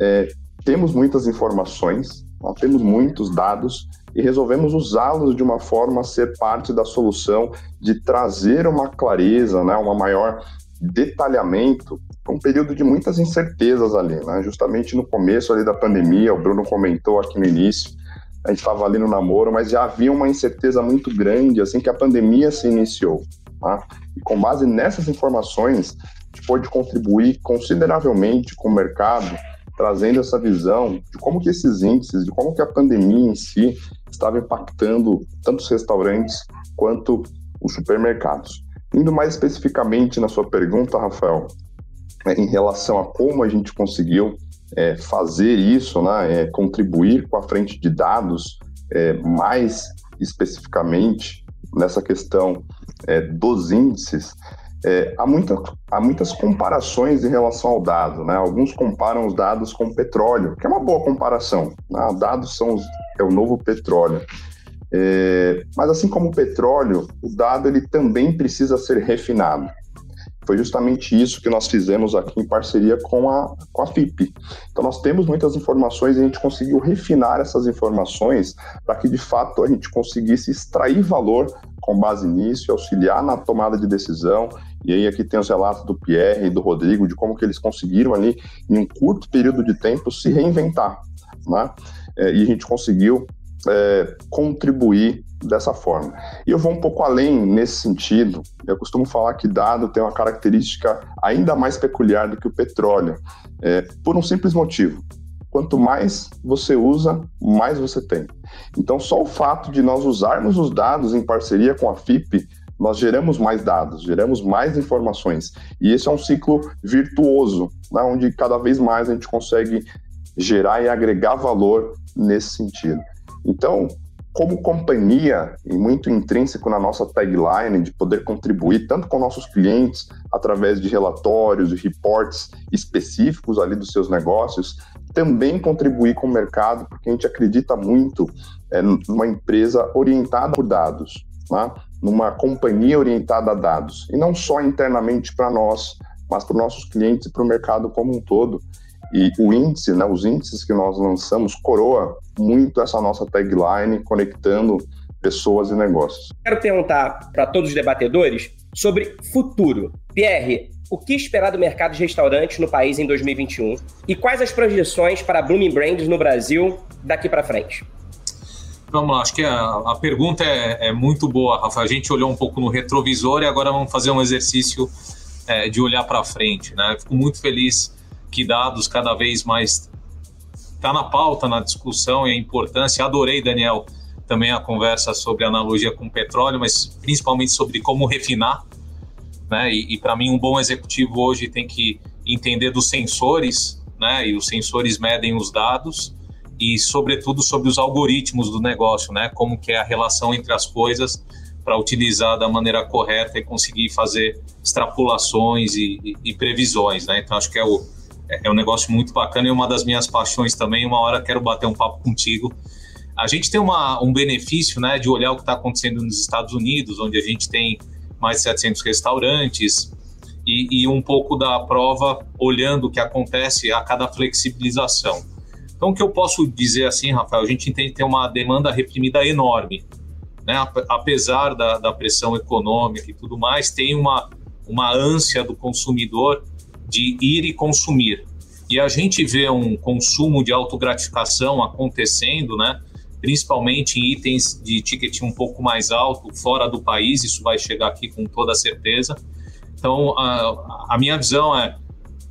é, temos muitas informações, nós temos muitos dados, e resolvemos usá-los de uma forma a ser parte da solução, de trazer uma clareza, né, uma maior detalhamento um período de muitas incertezas ali, né? Justamente no começo ali da pandemia, o Bruno comentou aqui no início, a gente estava ali no namoro, mas já havia uma incerteza muito grande assim que a pandemia se iniciou. Tá? E com base nessas informações, a gente pôde contribuir consideravelmente com o mercado trazendo essa visão de como que esses índices, de como que a pandemia em si estava impactando tanto os restaurantes quanto os supermercados. Indo mais especificamente na sua pergunta, Rafael, é, em relação a como a gente conseguiu é, fazer isso, né, é, contribuir com a frente de dados é, mais especificamente nessa questão é, dos índices, é, há, muita, há muitas comparações em relação ao dado. Né? Alguns comparam os dados com petróleo, que é uma boa comparação. Né? Dados são os, é o novo petróleo. É, mas assim como o petróleo, o dado ele também precisa ser refinado. Foi justamente isso que nós fizemos aqui em parceria com a, com a FIP. Então, nós temos muitas informações e a gente conseguiu refinar essas informações para que, de fato, a gente conseguisse extrair valor com base nisso e auxiliar na tomada de decisão. E aí aqui tem os relatos do Pierre e do Rodrigo de como que eles conseguiram ali, em um curto período de tempo, se reinventar. Né? É, e a gente conseguiu é, contribuir dessa forma. E eu vou um pouco além nesse sentido. Eu costumo falar que dado tem uma característica ainda mais peculiar do que o petróleo, é, por um simples motivo. Quanto mais você usa, mais você tem. Então, só o fato de nós usarmos os dados em parceria com a FIP, nós geramos mais dados, geramos mais informações. E esse é um ciclo virtuoso, né, onde cada vez mais a gente consegue gerar e agregar valor nesse sentido. Então, como companhia, e muito intrínseco na nossa tagline de poder contribuir tanto com nossos clientes através de relatórios e reports específicos ali dos seus negócios, também contribuir com o mercado, porque a gente acredita muito é, numa empresa orientada por dados, né? Numa companhia orientada a dados, e não só internamente para nós, mas para os nossos clientes e para o mercado como um todo. E o índice, né, os índices que nós lançamos, coroa muito essa nossa tagline, conectando pessoas e negócios. Quero perguntar para todos os debatedores sobre futuro. Pierre, o que esperar do mercado de restaurantes no país em 2021 e quais as projeções para Blooming Brands no Brasil daqui para frente? Vamos lá, acho que a, a pergunta é, é, muito boa, Rafa. A gente olhou um pouco no retrovisor e agora vamos fazer um exercício é, de olhar para frente. Né? Fico muito feliz que dados cada vez mais está na pauta, na discussão e a importância. Adorei, Daniel, também a conversa sobre analogia com petróleo, mas principalmente sobre como refinar. Né? E, e para mim, um bom executivo hoje tem que entender dos sensores, né? e os sensores medem os dados, e sobretudo sobre os algoritmos do negócio, né? como que é a relação entre as coisas para utilizar da maneira correta e conseguir fazer extrapolações e, e, e previsões. Né? Então, acho que é o, é, é um negócio muito bacana e uma das minhas paixões também. Uma hora quero bater um papo contigo. A gente tem uma, um benefício né, de olhar o que está acontecendo nos Estados Unidos, onde a gente tem mais de 700 restaurantes, e, e, um pouco da prova olhando o que acontece a cada flexibilização. Então, o que eu posso dizer assim, Rafael, a gente entende ter uma demanda reprimida enorme. Né? Apesar da, da pressão econômica e tudo mais, tem uma, uma ânsia do consumidor de ir e consumir. E a gente vê um consumo de autogratificação acontecendo, né? principalmente em itens de ticket um pouco mais alto, fora do país, isso vai chegar aqui com toda certeza. Então, a, a minha visão é,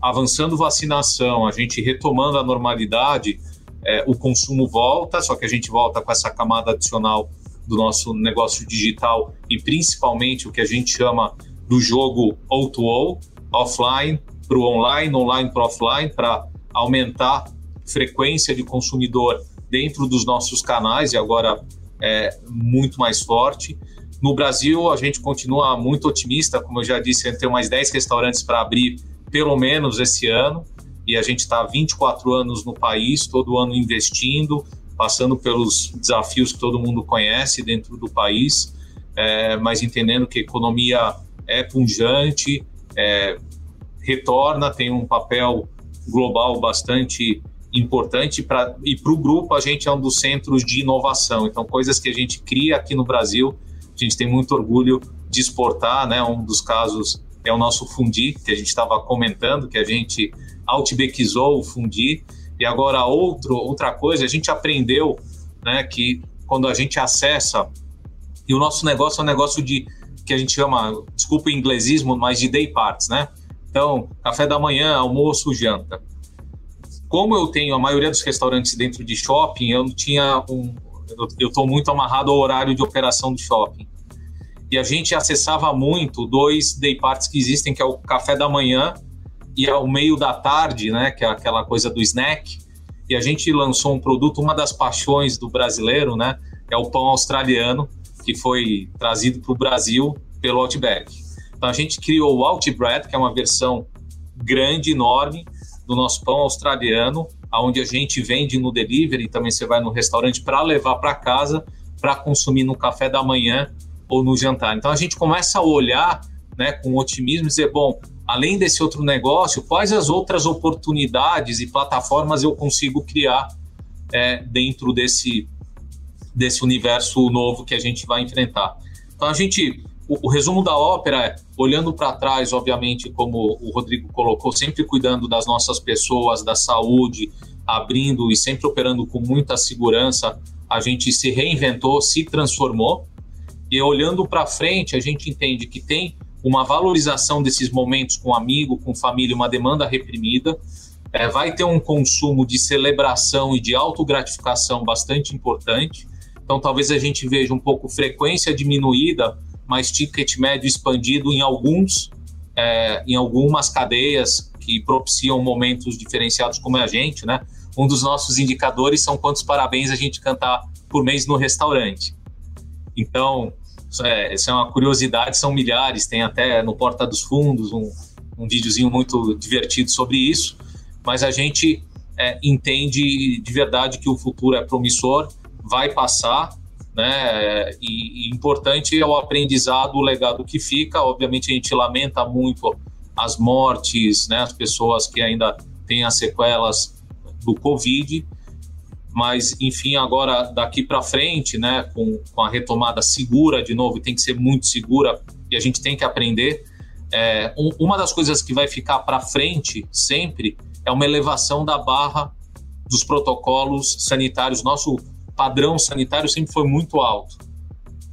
avançando vacinação, a gente retomando a normalidade, é, o consumo volta, só que a gente volta com essa camada adicional do nosso negócio digital e principalmente o que a gente chama do jogo O2O, offline, para o online, online para offline, para aumentar frequência de consumidor dentro dos nossos canais e agora é muito mais forte. No Brasil, a gente continua muito otimista, como eu já disse, a gente tem mais 10 restaurantes para abrir pelo menos esse ano, e a gente está 24 anos no país, todo ano investindo, passando pelos desafios que todo mundo conhece dentro do país, é, mas entendendo que a economia é punjante, é, retorna, tem um papel global bastante importante pra, e para o grupo a gente é um dos centros de inovação. Então, coisas que a gente cria aqui no Brasil, a gente tem muito orgulho de exportar, né? Um dos casos é o nosso Fundi, que a gente estava comentando, que a gente outbackizou o Fundi. E agora outro, outra coisa, a gente aprendeu né, que quando a gente acessa, e o nosso negócio é um negócio de que a gente chama, desculpa o inglesismo, mas de day parts, né? Então, café da manhã, almoço, janta. Como eu tenho a maioria dos restaurantes dentro de shopping, eu não tinha um. Eu estou muito amarrado ao horário de operação do shopping. E a gente acessava muito dois day parts que existem, que é o café da manhã e ao meio da tarde, né? Que é aquela coisa do snack. E a gente lançou um produto, uma das paixões do brasileiro, né? É o pão australiano, que foi trazido para o Brasil pelo Outback. Então a gente criou o Outbread, que é uma versão grande, enorme, do nosso pão australiano, aonde a gente vende no delivery, também você vai no restaurante para levar para casa, para consumir no café da manhã ou no jantar. Então a gente começa a olhar né, com otimismo e dizer, bom, além desse outro negócio, quais as outras oportunidades e plataformas eu consigo criar é, dentro desse, desse universo novo que a gente vai enfrentar. Então a gente o, o resumo da ópera é, olhando para trás, obviamente, como o Rodrigo colocou, sempre cuidando das nossas pessoas, da saúde, abrindo e sempre operando com muita segurança, a gente se reinventou, se transformou. E olhando para frente, a gente entende que tem uma valorização desses momentos com amigo, com família, uma demanda reprimida. É, vai ter um consumo de celebração e de autogratificação bastante importante. Então, talvez a gente veja um pouco frequência diminuída mas ticket médio expandido em alguns, é, em algumas cadeias que propiciam momentos diferenciados como é a gente, né? um dos nossos indicadores são quantos parabéns a gente cantar por mês no restaurante. Então, isso é, isso é uma curiosidade, são milhares, tem até no Porta dos Fundos um, um videozinho muito divertido sobre isso, mas a gente é, entende de verdade que o futuro é promissor, vai passar, né? E, e, importante é o aprendizado, o legado que fica. Obviamente a gente lamenta muito as mortes, né? As pessoas que ainda têm as sequelas do Covid, mas enfim agora daqui para frente, né? Com, com a retomada segura de novo, tem que ser muito segura e a gente tem que aprender. É, um, uma das coisas que vai ficar para frente sempre é uma elevação da barra dos protocolos sanitários. Nosso padrão sanitário sempre foi muito alto.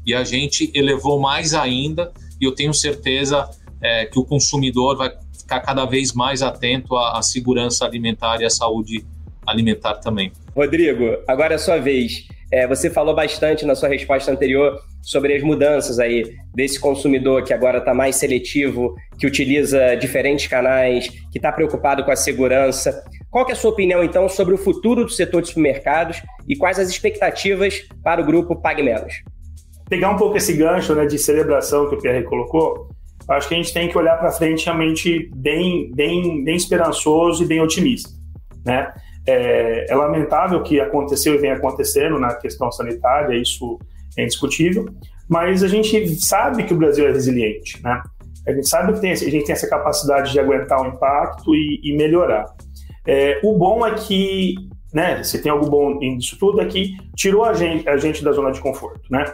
E a gente elevou mais ainda, e eu tenho certeza é, que o consumidor vai ficar cada vez mais atento à, à segurança alimentar e à saúde alimentar também. Rodrigo, agora é a sua vez. É, você falou bastante na sua resposta anterior sobre as mudanças aí desse consumidor que agora está mais seletivo, que utiliza diferentes canais, que está preocupado com a segurança. Qual é a sua opinião, então, sobre o futuro do setor de supermercados e quais as expectativas para o grupo Pague Menos? Pegar um pouco esse gancho né, de celebração que o Pierre colocou, acho que a gente tem que olhar para frente realmente bem, bem, bem esperançoso e bem otimista. Né? É, é lamentável que aconteceu e vem acontecendo na questão sanitária, isso é indiscutível, mas a gente sabe que o Brasil é resiliente. Né? A gente sabe que tem, a gente tem essa capacidade de aguentar o impacto e, e melhorar. É, o bom é que, né, se tem algo bom nisso tudo, é que tirou a gente, a gente da zona de conforto, né?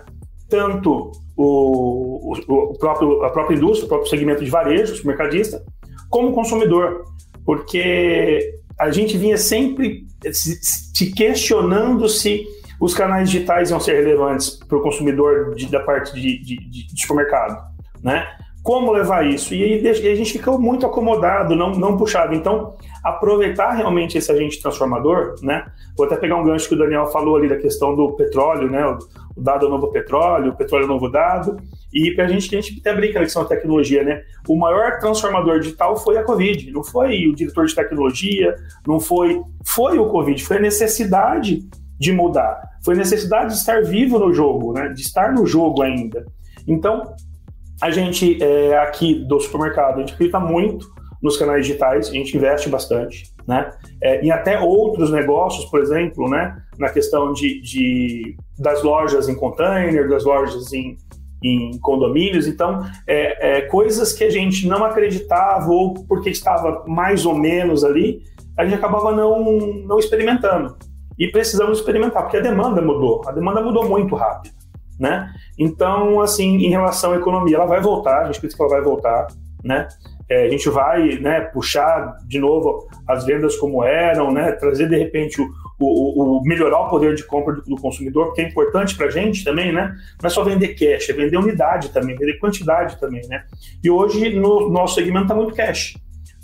Tanto o, o, próprio, a própria indústria, o próprio segmento de varejo, mercadista, como consumidor, porque a gente vinha sempre se, questionando se os canais digitais iam ser relevantes para o consumidor de, da parte de, de, de, supermercado, né? Como levar isso? E aí a gente ficou muito acomodado, não, não puxado. Então, aproveitar realmente esse agente transformador, né? Vou até pegar um gancho que o Daniel falou ali da questão do petróleo, né? O, dado é o novo petróleo, o petróleo é o novo dado. E para a gente, a gente até brinca na questão da tecnologia, né? O maior transformador digital foi a Covid, não foi o diretor de tecnologia, não foi. Foi o Covid, foi a necessidade de mudar, foi a necessidade de estar vivo no jogo, né? De estar no jogo ainda. Então, a gente é, aqui do supermercado, a gente acredita muito nos canais digitais, a gente investe bastante, né? É, e até outros negócios, por exemplo, né? Na questão de, de das lojas em container, das lojas em, em condomínios, então é, é, coisas que a gente não acreditava ou porque estava mais ou menos ali, a gente acabava não, não experimentando. E precisamos experimentar, porque a demanda mudou, a demanda mudou muito rápido né? Então, assim, em relação à economia, ela vai voltar, a gente acredita que ela vai voltar, né? É, a gente vai né, puxar de novo as vendas como eram, né, trazer de repente o, o, o melhorar o poder de compra do, do consumidor, porque é importante para a gente também, né? Não é só vender cash, é vender unidade também, vender quantidade também, né? E hoje no nosso segmento está muito cash.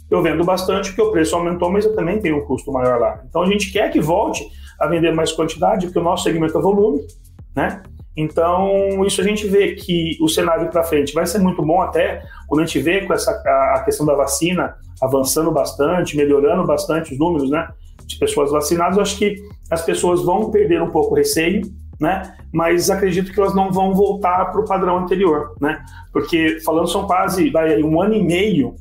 Eu vendo bastante porque o preço aumentou, mas eu também tenho um custo maior lá. Então a gente quer que volte a vender mais quantidade, porque o nosso segmento é volume, né? Então, isso a gente vê que o cenário para frente vai ser muito bom até quando a gente vê com essa a questão da vacina avançando bastante, melhorando bastante os números, né, de pessoas vacinadas, eu acho que as pessoas vão perder um pouco o receio, né, mas acredito que elas não vão voltar para o padrão anterior, né, porque falando são quase vai, um ano e meio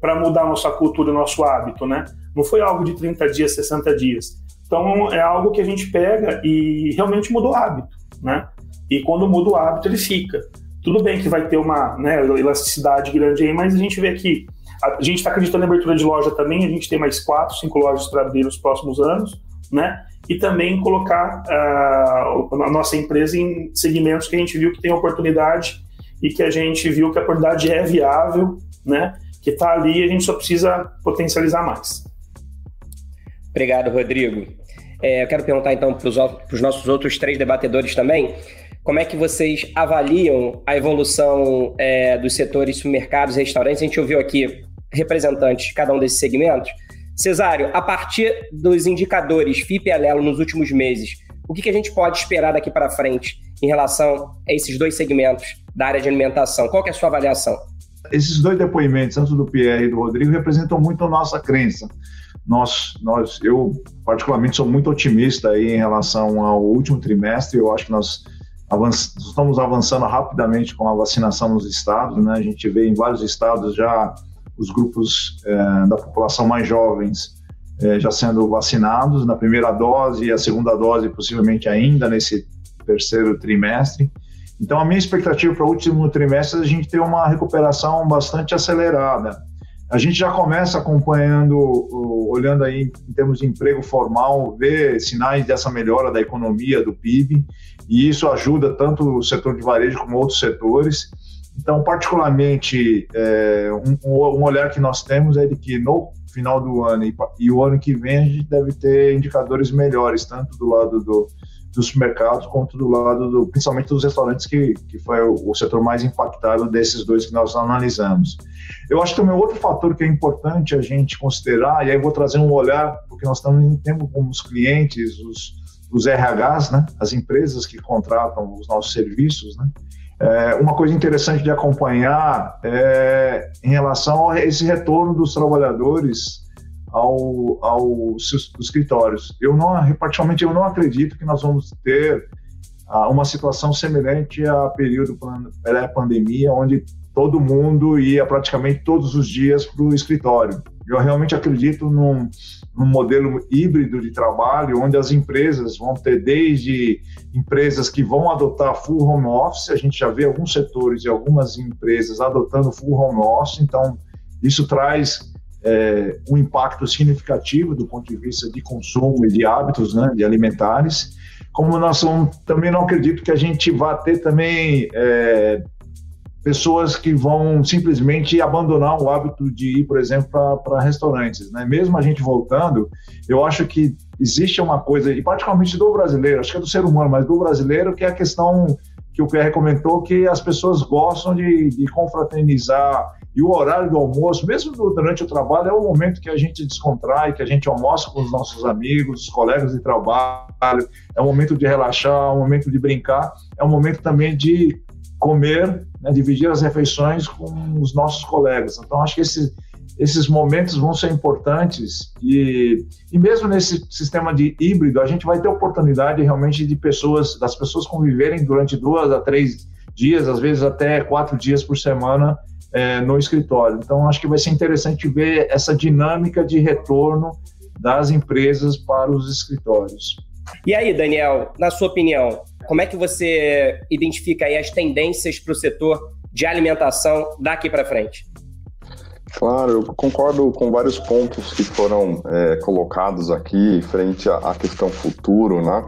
para mudar nossa cultura, nosso hábito, né, não foi algo de 30 dias, 60 dias. Então, é algo que a gente pega e realmente mudou o hábito, né? E quando muda o hábito, ele fica. Tudo bem que vai ter uma né, elasticidade grande aí, mas a gente vê que a gente está acreditando em abertura de loja também, a gente tem mais quatro, cinco lojas para abrir nos próximos anos, né? E também colocar uh, a nossa empresa em segmentos que a gente viu que tem oportunidade e que a gente viu que a oportunidade é viável, né? Que está ali e a gente só precisa potencializar mais. Obrigado, Rodrigo. É, eu quero perguntar então para os nossos outros três debatedores também como é que vocês avaliam a evolução é, dos setores supermercados e restaurantes? A gente ouviu aqui representantes de cada um desses segmentos. Cesário, a partir dos indicadores FIP e Alelo nos últimos meses, o que, que a gente pode esperar daqui para frente em relação a esses dois segmentos da área de alimentação? Qual é a sua avaliação? Esses dois depoimentos, tanto do Pierre e do Rodrigo, representam muito a nossa crença. nós, nós, eu particularmente sou muito otimista aí em relação ao último trimestre. Eu acho que nós estamos avançando rapidamente com a vacinação nos estados, né? A gente vê em vários estados já os grupos é, da população mais jovens é, já sendo vacinados na primeira dose e a segunda dose possivelmente ainda nesse terceiro trimestre. Então, a minha expectativa para o último trimestre é a gente ter uma recuperação bastante acelerada. A gente já começa acompanhando, olhando aí em termos de emprego formal, ver sinais dessa melhora da economia, do PIB, e isso ajuda tanto o setor de varejo como outros setores. Então, particularmente, é, um, um, olhar que nós temos é de que no final do ano e, e, o ano que vem a gente deve ter indicadores melhores, tanto do lado do, dos supermercados quanto do lado, do, principalmente dos restaurantes, que, que foi o, o, setor mais impactado desses dois que nós analisamos. Eu acho que também outro fator que é importante a gente considerar, e aí vou trazer um olhar, porque nós estamos temos como os clientes, os, os RHs, né, as empresas que contratam os nossos serviços, né, é, uma coisa interessante de acompanhar é em relação a esse retorno dos trabalhadores ao, aos escritórios. Eu não, particularmente, eu não acredito que nós vamos ter ah, uma situação semelhante a período pré-pandemia, onde todo mundo ia praticamente todos os dias para o escritório. Eu realmente acredito num, num, modelo híbrido de trabalho, onde as empresas vão ter desde empresas que vão adotar full home office, a gente já vê alguns setores e algumas empresas adotando full home office, então isso traz é, um impacto significativo do ponto de vista de consumo e de hábitos né, de alimentares. Como nós também não acredito que a gente vá ter também é, pessoas que vão simplesmente abandonar o hábito de ir, por exemplo, para restaurantes. Né? Mesmo a gente voltando, eu acho que existe uma coisa, e particularmente do brasileiro, acho que é do ser humano, mas do brasileiro, que é a questão que o Pierre comentou, que as pessoas gostam de, de confraternizar, e o horário do almoço, mesmo durante o trabalho, é o momento que a gente descontrai, que a gente almoça com os nossos amigos, os colegas de trabalho, é um momento de relaxar, é um momento de brincar, é um momento também de comer, né, dividir as refeições com os nossos colegas. Então, acho que esse, esses momentos vão ser importantes e, e mesmo nesse sistema de híbrido, a gente vai ter oportunidade realmente de pessoas, das pessoas conviverem durante duas a três dias, às vezes até quatro dias por semana, é, no escritório. Então, acho que vai ser interessante ver essa dinâmica de retorno das empresas para os escritórios. E aí, Daniel, na sua opinião, como é que você identifica aí as tendências para o setor de alimentação daqui para frente? Claro, eu concordo com vários pontos que foram é, colocados aqui frente à, questão futuro, né?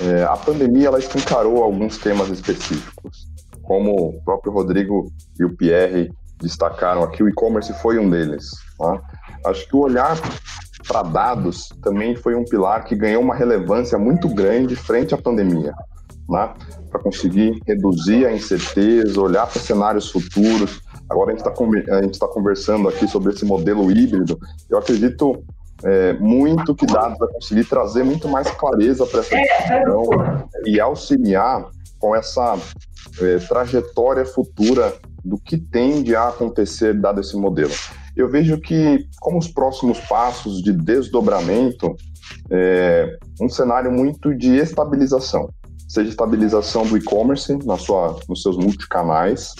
É, a pandemia ela escancarou alguns temas específicos como o próprio Rodrigo e o Pierre destacaram aqui, o e-commerce foi um deles. Tá? Acho que o olhar para dados também foi um pilar que ganhou uma relevância muito grande frente à pandemia, né? para conseguir reduzir a incerteza, olhar para cenários futuros. Agora a gente está tá conversando aqui sobre esse modelo híbrido. Eu acredito é, muito que dados vai conseguir trazer muito mais clareza para essa discussão e auxiliar com essa é, trajetória futura do que tende a acontecer dado esse modelo. Eu vejo que, como os próximos passos de desdobramento, é um cenário muito de estabilização, seja estabilização do e-commerce na sua, nos seus multicanais,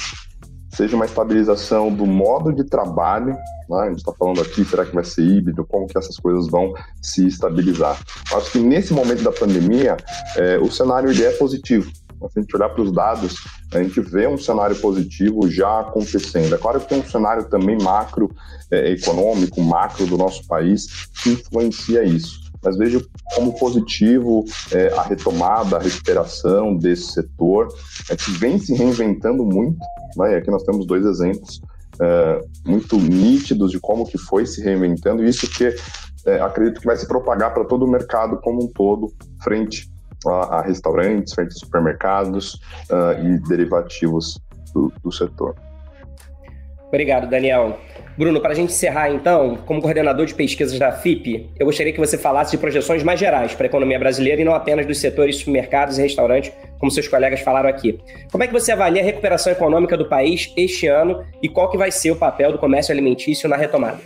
seja uma estabilização do modo de trabalho, né? a gente está falando aqui, será que vai ser híbrido, como que essas coisas vão se estabilizar. Acho que nesse momento da pandemia, é, o cenário é positivo, se a gente olhar para os dados, a gente vê um cenário positivo já acontecendo. É claro que tem um cenário também macro é, econômico, macro do nosso país, que influencia isso. Mas vejo como positivo é, a retomada, a recuperação desse setor, é, que vem se reinventando muito. Né? aqui nós temos dois exemplos é, muito nítidos de como que foi se reinventando, e isso que é, acredito que vai se propagar para todo o mercado como um todo, frente a, a restaurantes, frente a supermercados uh, e derivativos do, do setor. Obrigado, Daniel. Bruno, para a gente encerrar então, como coordenador de pesquisas da FIP, eu gostaria que você falasse de projeções mais gerais para a economia brasileira e não apenas dos setores supermercados e restaurantes, como seus colegas falaram aqui. Como é que você avalia a recuperação econômica do país este ano e qual que vai ser o papel do comércio alimentício na retomada?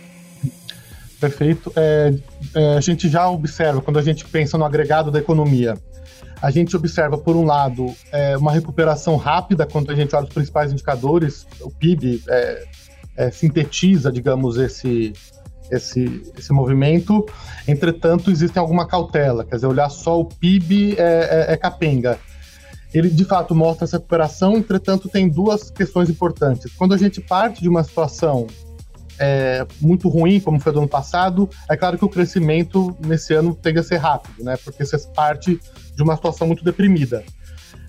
perfeito. É, é, a gente já observa, quando a gente pensa no agregado da economia, a gente observa, por um lado, é, uma recuperação rápida quando a gente olha os principais indicadores, o PIB é, é, sintetiza, digamos, esse, esse, esse movimento. Entretanto, existe alguma cautela, quer dizer, olhar só o PIB é, é, é capenga. Ele, de fato, mostra essa recuperação, entretanto, tem duas questões importantes. Quando a gente parte de uma situação é, muito ruim, como foi do ano passado, é claro que o crescimento nesse ano tende a ser rápido, né? Porque você parte de uma situação muito deprimida.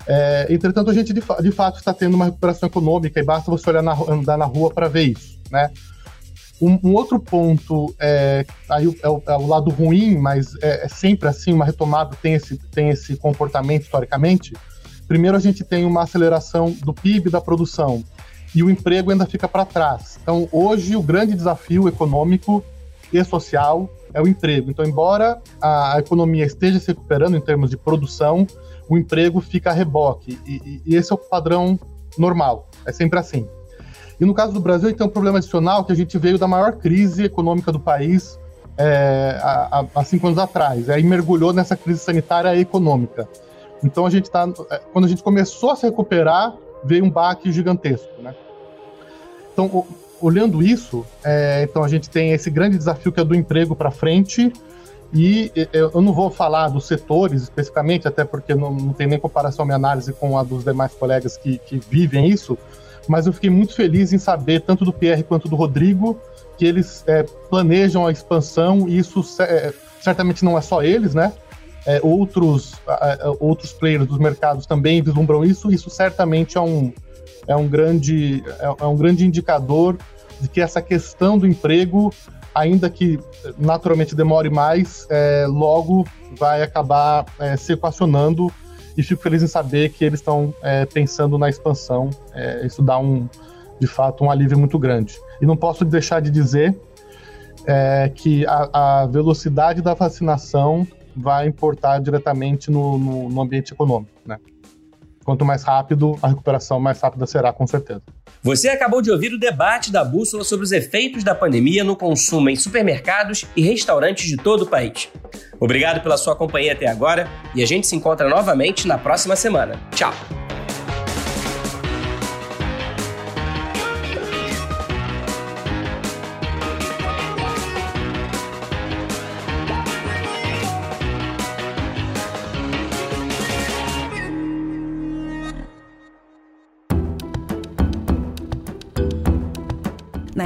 É, entretanto, a gente de, de, fato está tendo uma recuperação econômica e basta você olhar na, andar na rua para ver isso, né? Um, um outro ponto é, aí é o, é o, lado ruim, mas é, é, sempre assim, uma retomada tem esse, tem esse comportamento historicamente. Primeiro, a gente tem uma aceleração do PIB da produção e o emprego ainda fica para trás. Então, hoje, o grande desafio econômico e social é o emprego. Então, embora a economia esteja se recuperando em termos de produção, o emprego fica a reboque. E, e esse é o padrão normal. É sempre assim. E no caso do Brasil, tem um problema adicional que a gente veio da maior crise econômica do país é, há, há, cinco anos atrás. Aí mergulhou nessa crise sanitária e econômica. Então a gente está, é, quando a gente começou a se recuperar, veio um baque gigantesco, né? Então, olhando isso, é, então a gente tem esse grande desafio que é do emprego para frente. E eu não vou falar dos setores especificamente, até porque não, não tem nem comparação minha análise com a dos demais colegas que, que vivem isso, mas eu fiquei muito feliz em saber, tanto do Pierre quanto do Rodrigo, que eles é, planejam a expansão, e isso é, certamente não é só eles, né? É, outros, outros players dos mercados também vislumbram isso, isso certamente é um, é um grande, é, é um grande indicador de que essa questão do emprego, ainda que naturalmente demore mais, é, logo vai acabar é, se equacionando e fico feliz em saber que eles estão é, pensando na expansão. É, isso dá um, de fato, um alívio muito grande. E não posso deixar de dizer é, que a, a, velocidade da vacinação vai importar diretamente no, no, no ambiente econômico, né? Quanto mais rápido, a recuperação mais rápida será, com certeza. Você acabou de ouvir o debate da Bússola sobre os efeitos da pandemia no consumo em supermercados e restaurantes de todo o país. Obrigado pela sua companhia até agora e a gente se encontra novamente na próxima semana. Tchau!